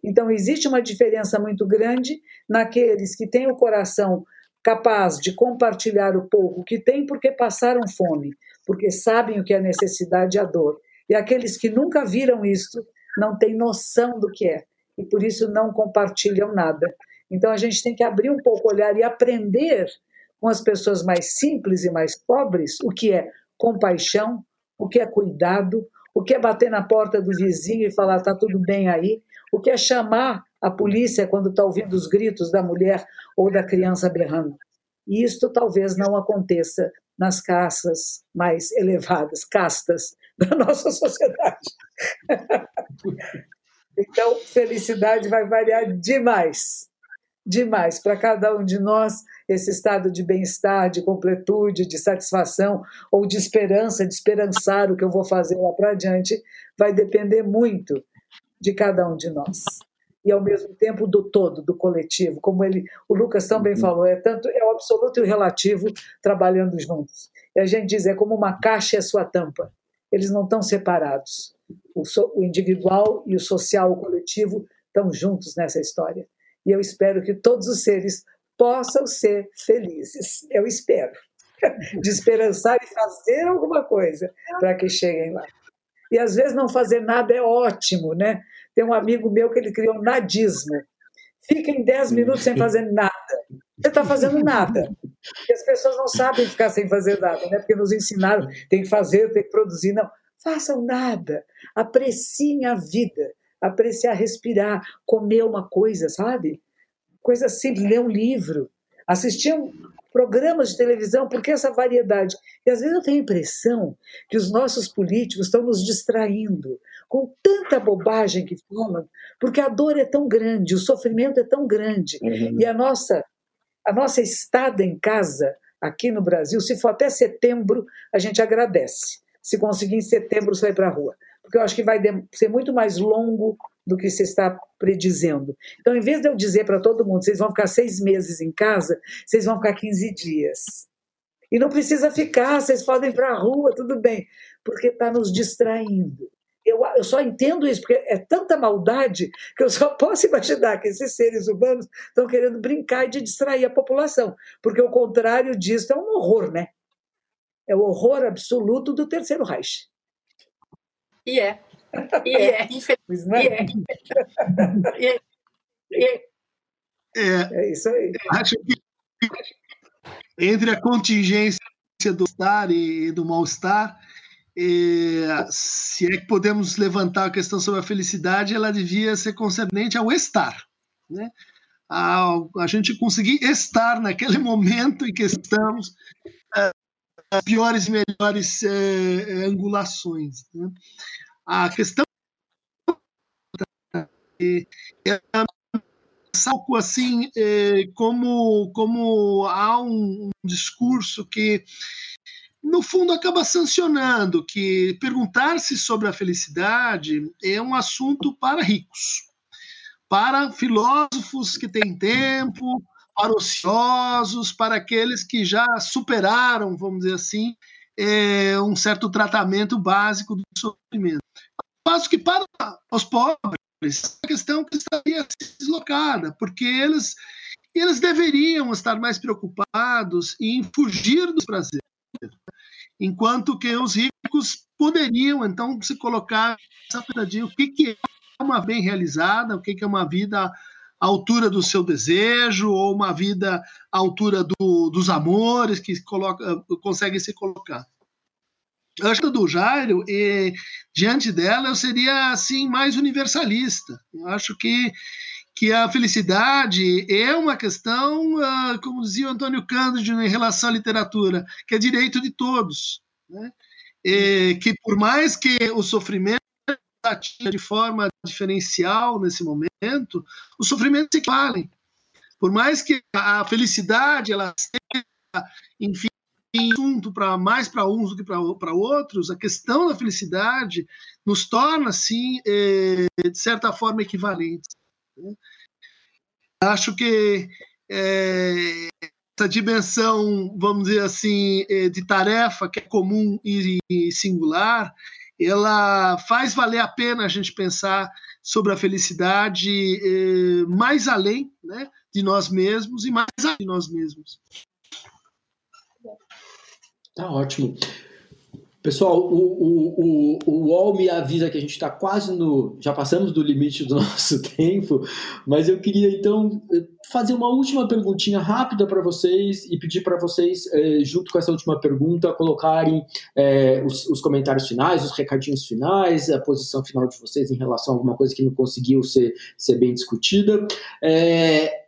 Então, existe uma diferença muito grande naqueles que têm o coração capaz de compartilhar o pouco que têm porque passaram fome, porque sabem o que é necessidade e a dor. E aqueles que nunca viram isso não têm noção do que é e por isso não compartilham nada. Então a gente tem que abrir um pouco o olhar e aprender com as pessoas mais simples e mais pobres o que é compaixão, o que é cuidado, o que é bater na porta do vizinho e falar tá tudo bem aí, o que é chamar a polícia quando está ouvindo os gritos da mulher ou da criança berrando. E isto talvez não aconteça nas castas mais elevadas, castas da nossa sociedade. então, felicidade vai variar demais, demais para cada um de nós. Esse estado de bem-estar, de completude, de satisfação ou de esperança, de esperançar o que eu vou fazer lá para adiante, vai depender muito de cada um de nós e ao mesmo tempo do todo, do coletivo, como ele, o Lucas também uhum. falou, é tanto é o absoluto e o relativo trabalhando juntos. E a gente diz é como uma caixa e a sua tampa. Eles não estão separados. O, so, o individual e o social, o coletivo estão juntos nessa história. E eu espero que todos os seres possam ser felizes. Eu espero. De esperançar e fazer alguma coisa para que cheguem lá. E às vezes não fazer nada é ótimo, né? Tem um amigo meu que ele criou nadismo. Fica em 10 minutos sem fazer nada. Você está fazendo nada. E as pessoas não sabem ficar sem fazer nada, né? Porque nos ensinaram, tem que fazer, tem que produzir. Não, façam nada. Apreciem a vida. Apreciar, respirar, comer uma coisa, sabe? Coisa simples, ler um livro, assistir um, programas de televisão, porque essa variedade. E às vezes eu tenho a impressão que os nossos políticos estão nos distraindo com tanta bobagem que falam, porque a dor é tão grande, o sofrimento é tão grande, uhum. e a nossa, a nossa estada em casa aqui no Brasil, se for até setembro, a gente agradece. Se conseguir em setembro sair para a rua. Porque eu acho que vai ser muito mais longo do que se está predizendo. Então, em vez de eu dizer para todo mundo, vocês vão ficar seis meses em casa, vocês vão ficar 15 dias. E não precisa ficar, vocês podem ir para a rua, tudo bem, porque está nos distraindo. Eu, eu só entendo isso, porque é tanta maldade que eu só posso imaginar que esses seres humanos estão querendo brincar e de distrair a população, porque o contrário disso é um horror, né? É o horror absoluto do Terceiro Reich. E é. E é, infelizmente. É, é isso aí. Acho que entre a contingência do estar e do mal-estar, é, se é que podemos levantar a questão sobre a felicidade, ela devia ser concernente ao estar, né? A, a gente conseguir estar naquele momento em que estamos, é, as piores e melhores é, angulações. Né? A questão é, é algo assim, é, como, como há um, um discurso que no fundo acaba sancionando que perguntar-se sobre a felicidade é um assunto para ricos, para filósofos que têm tempo, para ociosos, para aqueles que já superaram, vamos dizer assim, é, um certo tratamento básico do sofrimento. Passo que para os pobres, a questão que estaria deslocada, porque eles, eles deveriam estar mais preocupados em fugir dos prazeres enquanto que os ricos poderiam então se colocar essa o que, que é uma bem realizada, o que, que é uma vida à altura do seu desejo ou uma vida à altura do, dos amores que coloca, conseguem se colocar. Eu acho que do Jairo, e, diante dela, eu seria assim mais universalista. Eu acho que que a felicidade é uma questão, ah, como dizia o Antônio Cândido em relação à literatura, que é direito de todos. Né? E que por mais que o sofrimento atinja de forma diferencial nesse momento, os sofrimentos se equivalem. Por mais que a felicidade ela seja, enfim, assunto para mais para uns do que para outros, a questão da felicidade nos torna, assim, eh, de certa forma, equivalentes. Né? Acho que é, essa dimensão, vamos dizer assim, é, de tarefa que é comum e singular, ela faz valer a pena a gente pensar sobre a felicidade é, mais além né, de nós mesmos e mais além de nós mesmos. Tá ótimo. Pessoal, o, o, o, o UOL me avisa que a gente está quase no. Já passamos do limite do nosso tempo, mas eu queria então fazer uma última perguntinha rápida para vocês e pedir para vocês, eh, junto com essa última pergunta, colocarem eh, os, os, comentários finais, os recadinhos finais, a posição final de vocês em relação a alguma coisa que não conseguiu ser, ser bem discutida. É,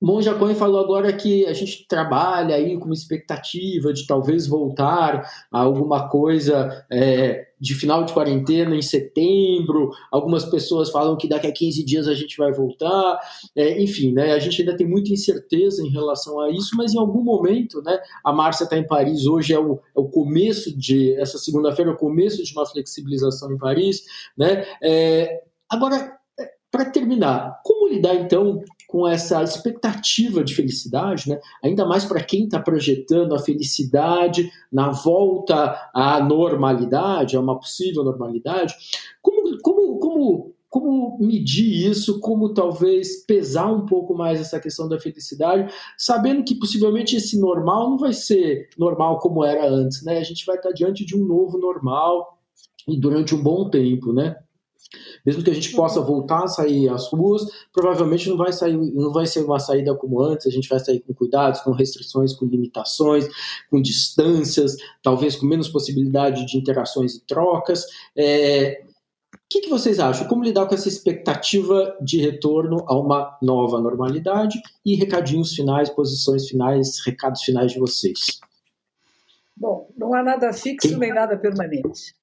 Monja Cohen falou agora que a gente trabalha aí com uma expectativa de talvez voltar a alguma coisa é, de final de quarentena em setembro. Algumas pessoas falam que daqui a 15 dias a gente vai voltar. É, enfim, né, a gente ainda tem muita incerteza em relação a isso, mas em algum momento, né, a Márcia está em Paris, hoje é o, é o começo de, essa segunda-feira, é o começo de uma flexibilização em Paris. Né, é, agora, para terminar, como lidar então com essa expectativa de felicidade, né? ainda mais para quem está projetando a felicidade na volta à normalidade, a uma possível normalidade. Como, como, como, como medir isso? Como talvez pesar um pouco mais essa questão da felicidade, sabendo que possivelmente esse normal não vai ser normal como era antes, né? A gente vai estar diante de um novo normal e durante um bom tempo, né? Mesmo que a gente possa voltar a sair às ruas, provavelmente não vai sair, não vai ser uma saída como antes. A gente vai sair com cuidados, com restrições, com limitações, com distâncias, talvez com menos possibilidade de interações e trocas. É, o que, que, vocês acham? Como lidar com essa expectativa de retorno a uma nova normalidade? E recadinhos finais, posições finais, recados finais de vocês. Bom, não há nada fixo nem nada permanente.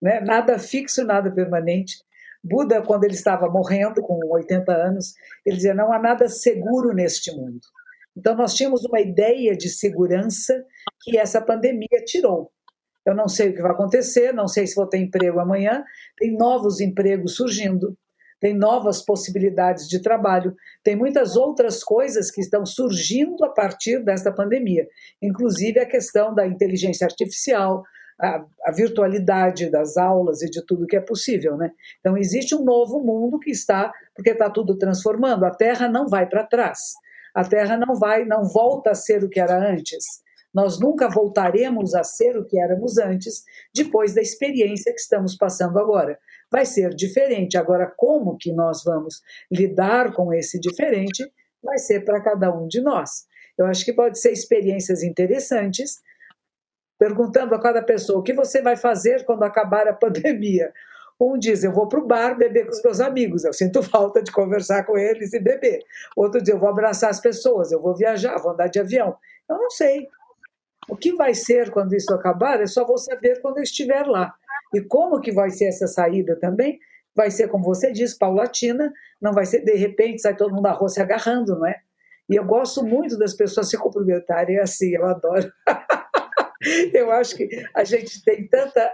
Né? Nada fixo, nada permanente. Buda, quando ele estava morrendo, com 80 anos, ele dizia: não há nada seguro neste mundo. Então, nós tínhamos uma ideia de segurança que essa pandemia tirou. Eu não sei o que vai acontecer, não sei se vou ter emprego amanhã, tem novos empregos surgindo, tem novas possibilidades de trabalho, tem muitas outras coisas que estão surgindo a partir desta pandemia, inclusive a questão da inteligência artificial, a, a, virtualidade das aulas e de tudo que é possível, né? Então existe um novo mundo que está, porque está tudo transformando. A Terra não vai para trás. A Terra não vai, não volta a ser o que era antes. Nós nunca voltaremos a ser o que éramos antes, depois da experiência que estamos passando agora. vai ser diferente. Agora, como que nós vamos lidar com esse diferente vai ser para cada um de nós. Eu acho que pode ser experiências interessantes, perguntando a cada pessoa o que você vai fazer quando acabar a pandemia. Um diz, eu vou para o bar beber com os meus amigos, eu sinto falta de conversar com eles e beber. Outro diz, eu vou abraçar as pessoas, eu vou viajar, vou andar de avião. Eu não sei. O que vai ser quando isso acabar é só vou saber quando eu estiver lá. E como que vai ser essa saída também? Vai ser, como você disse, paulatina, não vai ser de repente, sai todo mundo na rua se agarrando, não é? E eu gosto muito das pessoas se cumprimentarem assim, eu adoro. eu acho que a gente tem tanta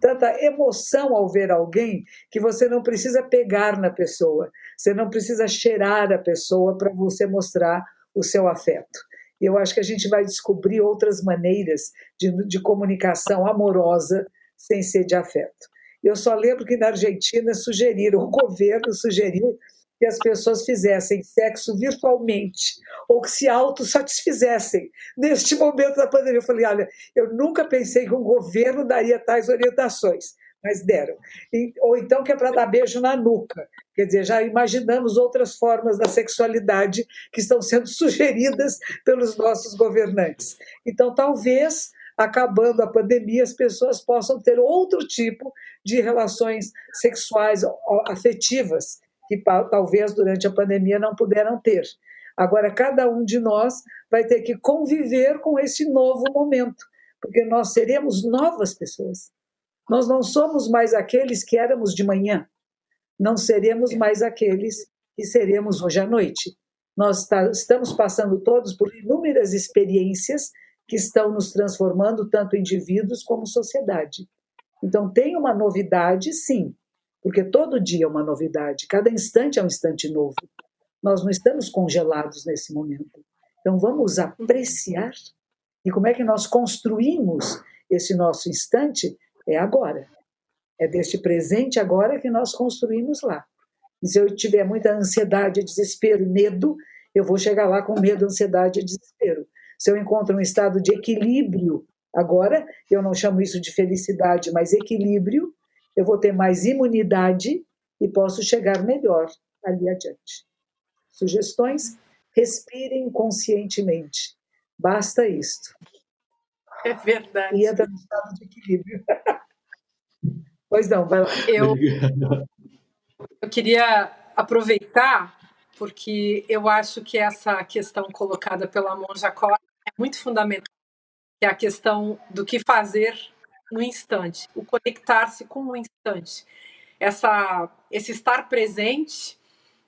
tanta emoção ao ver alguém que você não precisa pegar na pessoa, você não precisa cheirar a pessoa para você mostrar o seu afeto. E eu acho que a gente vai descobrir outras maneiras de, de comunicação amorosa sem ser de afeto. Eu só lembro que na Argentina sugeriram, o governo sugeriu que as pessoas fizessem sexo virtualmente ou que se autossatisfizessem neste momento da pandemia. Eu falei, olha, eu nunca pensei que um governo daria tais orientações, mas deram. E, ou então que é para dar beijo na nuca. Quer dizer, já imaginamos outras formas da sexualidade que estão sendo sugeridas pelos nossos governantes. Então, talvez acabando a pandemia, as pessoas possam ter outro tipo de relações sexuais afetivas que talvez durante a pandemia não puderam ter. Agora, cada um de nós vai ter que conviver com esse novo momento, porque nós seremos novas pessoas. Nós não somos mais aqueles que éramos de manhã, não seremos mais aqueles que seremos hoje à noite. Nós estamos passando todos por inúmeras experiências que estão nos transformando, tanto indivíduos como sociedade. Então, tem uma novidade, sim, porque todo dia é uma novidade, cada instante é um instante novo. Nós não estamos congelados nesse momento. Então, vamos apreciar. E como é que nós construímos esse nosso instante? É agora. É deste presente agora que nós construímos lá. E se eu tiver muita ansiedade, desespero, medo, eu vou chegar lá com medo, ansiedade e desespero se eu encontro um estado de equilíbrio, agora eu não chamo isso de felicidade, mas equilíbrio, eu vou ter mais imunidade e posso chegar melhor ali adiante. Sugestões? Respirem conscientemente. Basta isto. É verdade. E entra no estado de equilíbrio. pois não, vai lá. Eu, eu queria aproveitar porque eu acho que essa questão colocada pela Monja Cora é muito fundamental, que é a questão do que fazer no instante, o conectar-se com o instante. Essa, esse estar presente,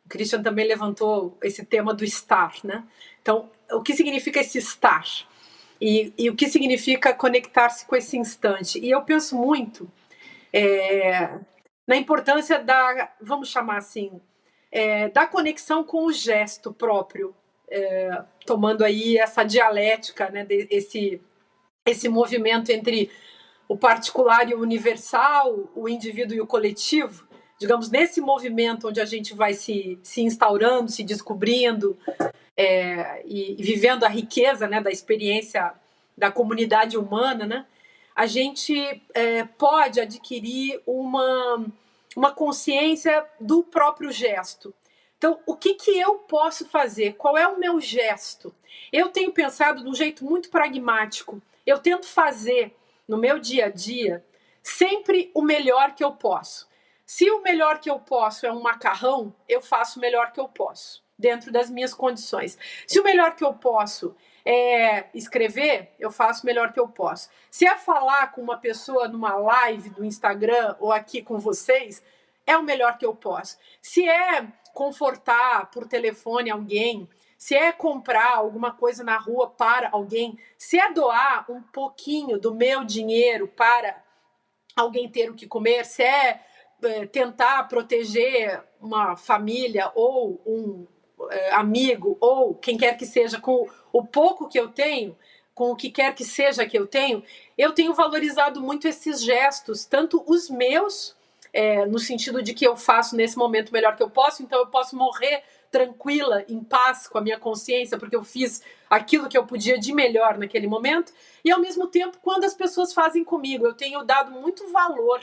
o Christian também levantou esse tema do estar, né? Então, o que significa esse estar? E, e o que significa conectar-se com esse instante? E eu penso muito é, na importância da, vamos chamar assim, é, da conexão com o gesto próprio, é, tomando aí essa dialética, né, de, esse, esse movimento entre o particular e o universal, o indivíduo e o coletivo, digamos, nesse movimento onde a gente vai se, se instaurando, se descobrindo é, e, e, vivendo a riqueza né, da experiência da comunidade humana, né, a gente é, pode adquirir uma uma consciência do próprio gesto. Então, o que, que eu posso fazer? Qual é o meu gesto? Eu tenho pensado de um jeito muito pragmático. Eu tento fazer no meu dia a dia sempre o melhor que eu posso. Se o melhor que eu posso é um macarrão, eu faço o melhor que eu posso, dentro das minhas condições. Se o melhor que eu posso é escrever, eu faço o melhor que eu posso. Se é falar com uma pessoa numa live do Instagram ou aqui com vocês, é o melhor que eu posso. Se é confortar por telefone alguém, se é comprar alguma coisa na rua para alguém, se é doar um pouquinho do meu dinheiro para alguém ter o que comer, se é, é tentar proteger uma família ou um é, amigo ou quem quer que seja com o pouco que eu tenho, com o que quer que seja que eu tenho, eu tenho valorizado muito esses gestos, tanto os meus, é, no sentido de que eu faço nesse momento o melhor que eu posso, então eu posso morrer tranquila, em paz com a minha consciência, porque eu fiz aquilo que eu podia de melhor naquele momento, e ao mesmo tempo, quando as pessoas fazem comigo, eu tenho dado muito valor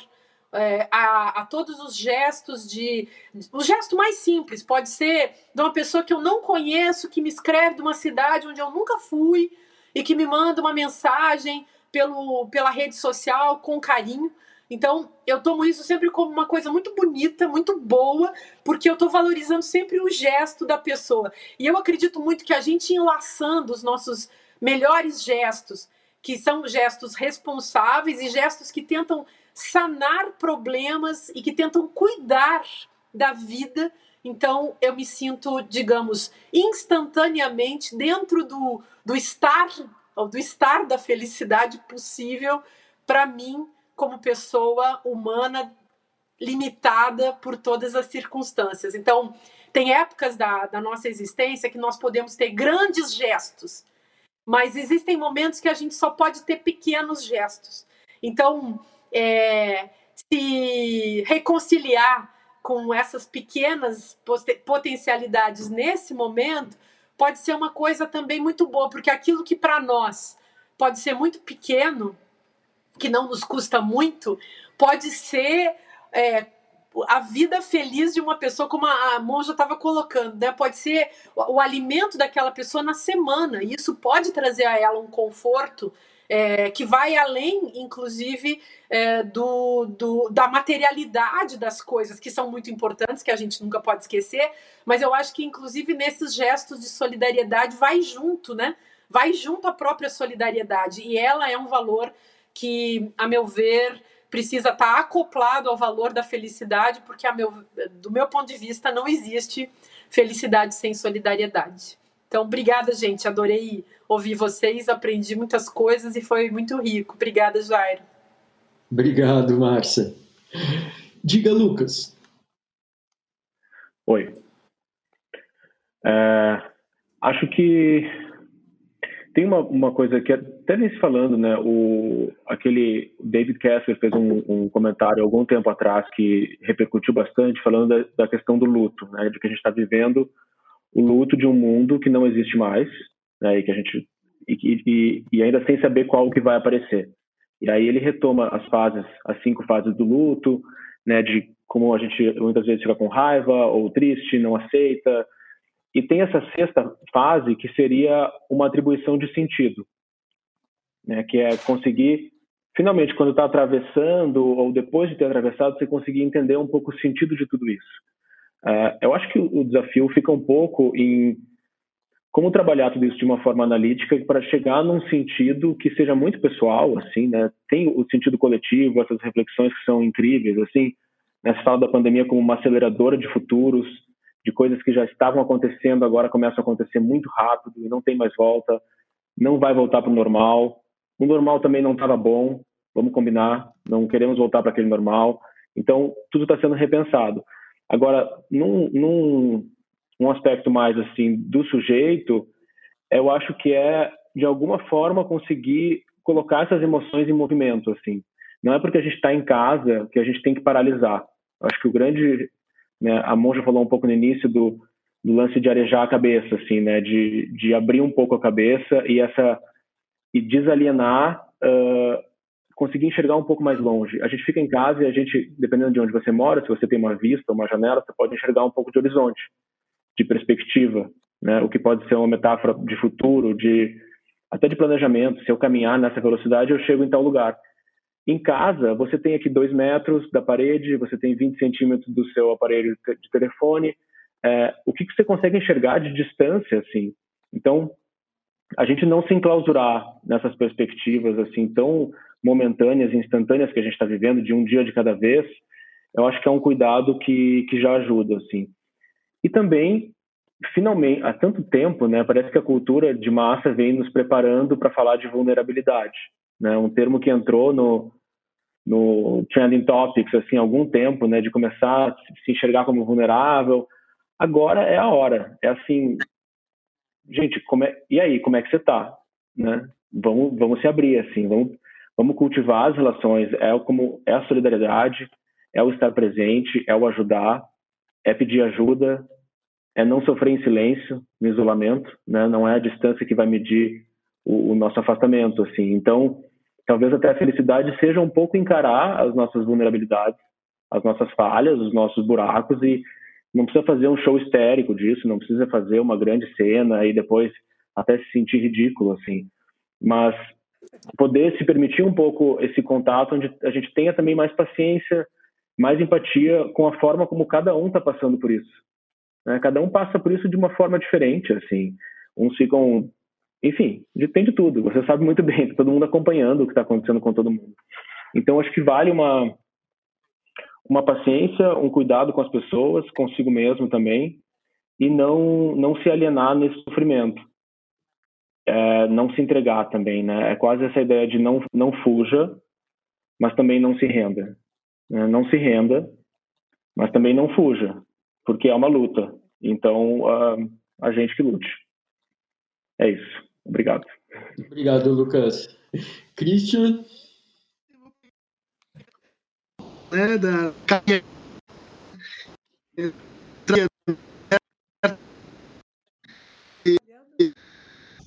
é, a, a, todos os gestos de. O gesto mais simples pode ser de uma pessoa que eu não conheço, que me escreve de uma cidade onde eu nunca fui e que me manda uma mensagem pelo, pela rede social com carinho. Então, eu tomo isso sempre como uma coisa muito bonita, muito boa, porque eu estou valorizando sempre o gesto da pessoa. E eu acredito muito que a gente enlaçando os nossos melhores gestos, que são gestos responsáveis e gestos que tentam sanar problemas e que tentam cuidar da vida. Então, eu me sinto, digamos, instantaneamente dentro do, do estar, do estar da felicidade possível para mim, como pessoa humana limitada por todas as circunstâncias. Então, tem épocas da, da nossa existência que nós podemos ter grandes gestos, mas existem momentos que a gente só pode ter pequenos gestos. Então, é, se reconciliar com essas pequenas potencialidades nesse momento pode ser uma coisa também muito boa, porque aquilo que para nós pode ser muito pequeno, que não nos custa muito, pode ser é, a vida feliz de uma pessoa, como a, monja estava colocando, né? Pode ser o, o, alimento daquela pessoa na semana. E isso pode trazer a ela um conforto é, que vai além, inclusive, é, do, do, da materialidade das coisas, que são muito importantes, que a gente nunca pode esquecer, mas eu acho que, inclusive, nesses gestos de solidariedade, vai junto, né? Vai junto a própria solidariedade. E ela é um valor que, a meu ver, precisa estar acoplado ao valor da felicidade, porque, a meu, do meu ponto de vista, não existe felicidade sem solidariedade. Então, obrigada, gente. Adorei ouvir vocês, aprendi muitas coisas e foi muito rico. Obrigada, Jairo. Obrigado, Márcia. Diga, Lucas. Oi. É, acho que tem uma, uma coisa que até vem se falando, né? O, aquele David Kessler fez um, um, comentário algum tempo atrás que repercutiu bastante, falando da, da questão do luto, né? De que a gente está vivendo o luto de um mundo que não existe mais, né, e que a gente e, e, e, ainda sem saber qual que vai aparecer. E aí ele retoma as fases, as cinco fases do luto, né, de como a gente muitas vezes fica com raiva ou triste, não aceita. E tem essa sexta fase que seria uma atribuição de sentido, né, que é conseguir finalmente quando está atravessando ou depois de ter atravessado você conseguir entender um pouco o sentido de tudo isso. Uh, eu acho que o desafio fica um pouco em como trabalhar tudo isso de uma forma analítica para chegar num sentido que seja muito pessoal, assim, né? Tem o sentido coletivo, essas reflexões que são incríveis, assim, né? Se fala da pandemia como uma aceleradora de futuros, de coisas que já estavam acontecendo, agora começam a acontecer muito rápido e não tem mais volta, não vai voltar para o normal. O normal também não estava bom, vamos combinar, não queremos voltar para aquele normal. Então, tudo está sendo repensado. Agora, num, num um aspecto mais assim do sujeito, eu acho que é de alguma forma conseguir colocar essas emoções em movimento, assim. Não é porque a gente está em casa que a gente tem que paralisar. Eu acho que o grande, né, a Monja falou um pouco no início do, do lance de arejar a cabeça, assim, né, de, de abrir um pouco a cabeça e essa e desalienar uh, conseguir enxergar um pouco mais longe. A gente fica em casa e a gente, dependendo de onde você mora, se você tem uma vista, uma janela, você pode enxergar um pouco de horizonte, de perspectiva, né? O que pode ser uma metáfora de futuro, de até de planejamento. Se eu caminhar nessa velocidade, eu chego em tal lugar. Em casa, você tem aqui dois metros da parede, você tem 20 centímetros do seu aparelho de telefone. É, o que, que você consegue enxergar de distância, assim? Então, a gente não se enclausurar nessas perspectivas assim tão momentâneas, instantâneas que a gente está vivendo, de um dia de cada vez, eu acho que é um cuidado que, que já ajuda, assim. E também, finalmente, há tanto tempo, né, parece que a cultura de massa vem nos preparando para falar de vulnerabilidade, né, um termo que entrou no, no trending topics, assim, há algum tempo, né, de começar a se enxergar como vulnerável. Agora é a hora, é assim, gente, é, e aí, como é que você está, né? Vamos, vamos se abrir, assim, vamos Vamos cultivar as relações, é como é a solidariedade, é o estar presente, é o ajudar, é pedir ajuda, é não sofrer em silêncio, no isolamento, né? Não é a distância que vai medir o, o nosso afastamento, assim. Então, talvez até a felicidade seja um pouco encarar as nossas vulnerabilidades, as nossas falhas, os nossos buracos e não precisa fazer um show histérico disso, não precisa fazer uma grande cena e depois até se sentir ridículo assim, mas poder se permitir um pouco esse contato onde a gente tenha também mais paciência, mais empatia com a forma como cada um está passando por isso. Né? Cada um passa por isso de uma forma diferente, assim. Uns ficam, enfim, tem de tudo. Você sabe muito bem, tá todo mundo acompanhando o que está acontecendo com todo mundo. Então acho que vale uma uma paciência, um cuidado com as pessoas, consigo mesmo também, e não não se alienar nesse sofrimento é, não se entregar também, né? É quase essa ideia de não não fuja, mas também não se renda. Né? Não se renda, mas também não fuja, porque é uma luta. Então, uh, a gente que lute. É isso. Obrigado. Obrigado, Lucas. Christian? Né, da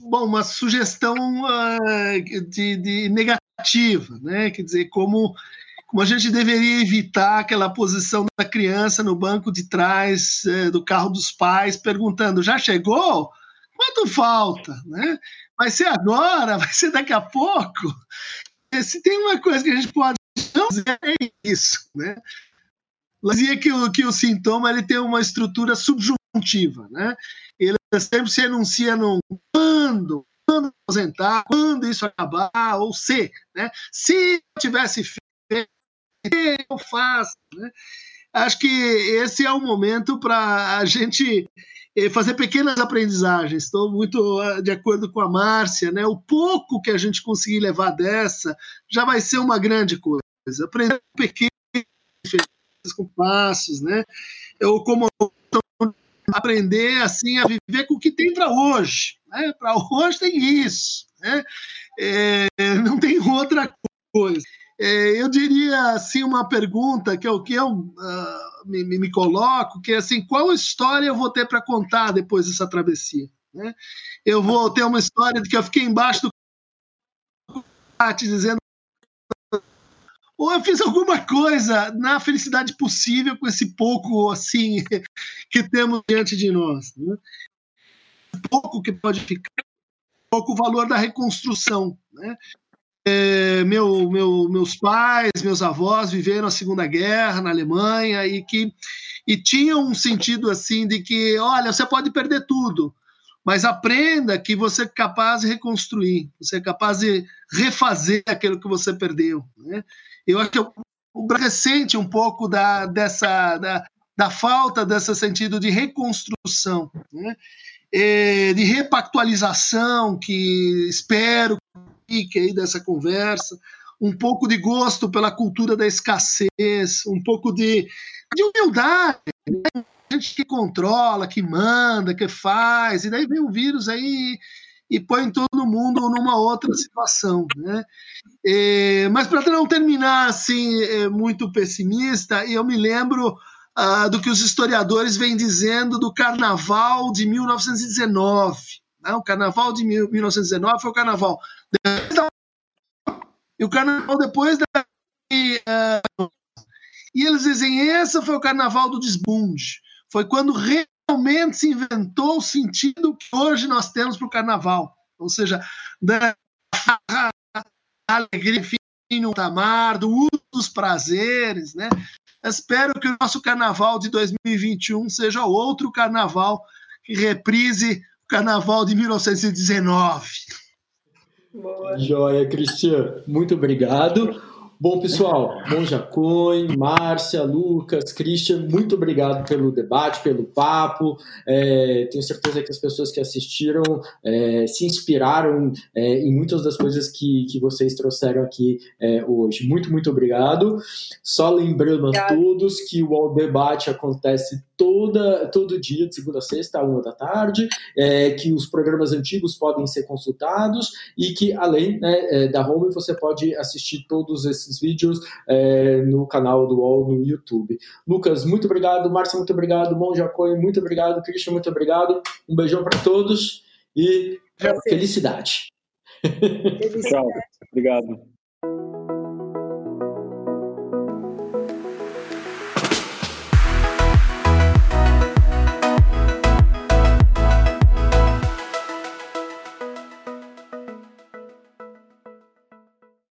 bom, uma sugestão uh, de, de, negativa, né? Quer dizer, como, como a gente deveria evitar aquela posição da criança no banco de trás uh, do carro dos pais, perguntando: já chegou? Quanto falta? Né? Vai ser agora? Vai ser daqui a pouco? Se tem uma coisa que a gente pode é isso, né? Dizia que o, que o sintoma ele tem uma estrutura subjuntiva, né? ele sempre se enuncia no quando, quando aposentar, quando isso acabar, ou se, né? Se eu tivesse feito, eu faço, né? Acho que esse é o momento para a gente eh, fazer pequenas aprendizagens. Estou muito ah, de acordo com a Márcia, né? O pouco que a gente conseguir levar dessa já vai ser uma grande coisa. Aprender pequenos com passos, né? Eu como aprender assim a viver com o que tem para hoje. Né? Para hoje tem isso, né? É, não tem outra coisa. É, eu diria assim uma pergunta que é o que eu uh, me, me, coloco, que é assim, qual história eu vou ter para contar depois dessa travessia? Né? Eu vou ter uma história de que eu fiquei embaixo do dizendo ou eu fiz alguma coisa na felicidade possível com esse pouco assim que temos diante de nós. Né? Pouco que pode ficar, pouco o valor da reconstrução. Né? É, meu, meu, meus pais, meus avós viveram a Segunda Guerra na Alemanha e que e tinham um sentido assim de que, olha, você pode perder tudo, mas aprenda que você é capaz de reconstruir, você é capaz de refazer aquilo que você perdeu. Né? Eu acho que o Brasil sente um pouco da, dessa, da, da falta desse sentido de reconstrução, né? e de repactualização, que espero que aí dessa conversa, um pouco de gosto pela cultura da escassez, um pouco de, de humildade, né? gente que controla, que manda, que faz, e daí vem o vírus aí e põe todo mundo numa outra situação, né? É, mas para não terminar assim é, muito pessimista, eu me lembro ah, do que os historiadores vêm dizendo do Carnaval de 1919. Né? O Carnaval de 1919 foi o Carnaval e o Carnaval depois da e eles dizem esse foi o Carnaval do desbunde. Foi quando realmente se inventou o sentido que hoje nós temos para o carnaval. Ou seja, da alegria, enfim, no tamar, do uso dos prazeres, né? Espero que o nosso carnaval de 2021 seja outro carnaval que reprise o carnaval de 1919. Boa. Joia, Cristian. Muito obrigado. Bom, pessoal, Monja Coin, Márcia, Lucas, Christian, muito obrigado pelo debate, pelo papo. É, tenho certeza que as pessoas que assistiram é, se inspiraram é, em muitas das coisas que, que vocês trouxeram aqui é, hoje. Muito, muito obrigado. Só lembrando a todos que o All Debate acontece toda, todo dia, de segunda a sexta, uma da tarde, é, que os programas antigos podem ser consultados e que, além né, é, da home, você pode assistir todos esses vídeos é, no canal do UOL no YouTube. Lucas, muito obrigado. Márcia, muito obrigado. Monja Coen, muito obrigado. Christian, muito obrigado. Um beijão para todos e felicidade. felicidade. Tchau. Obrigado.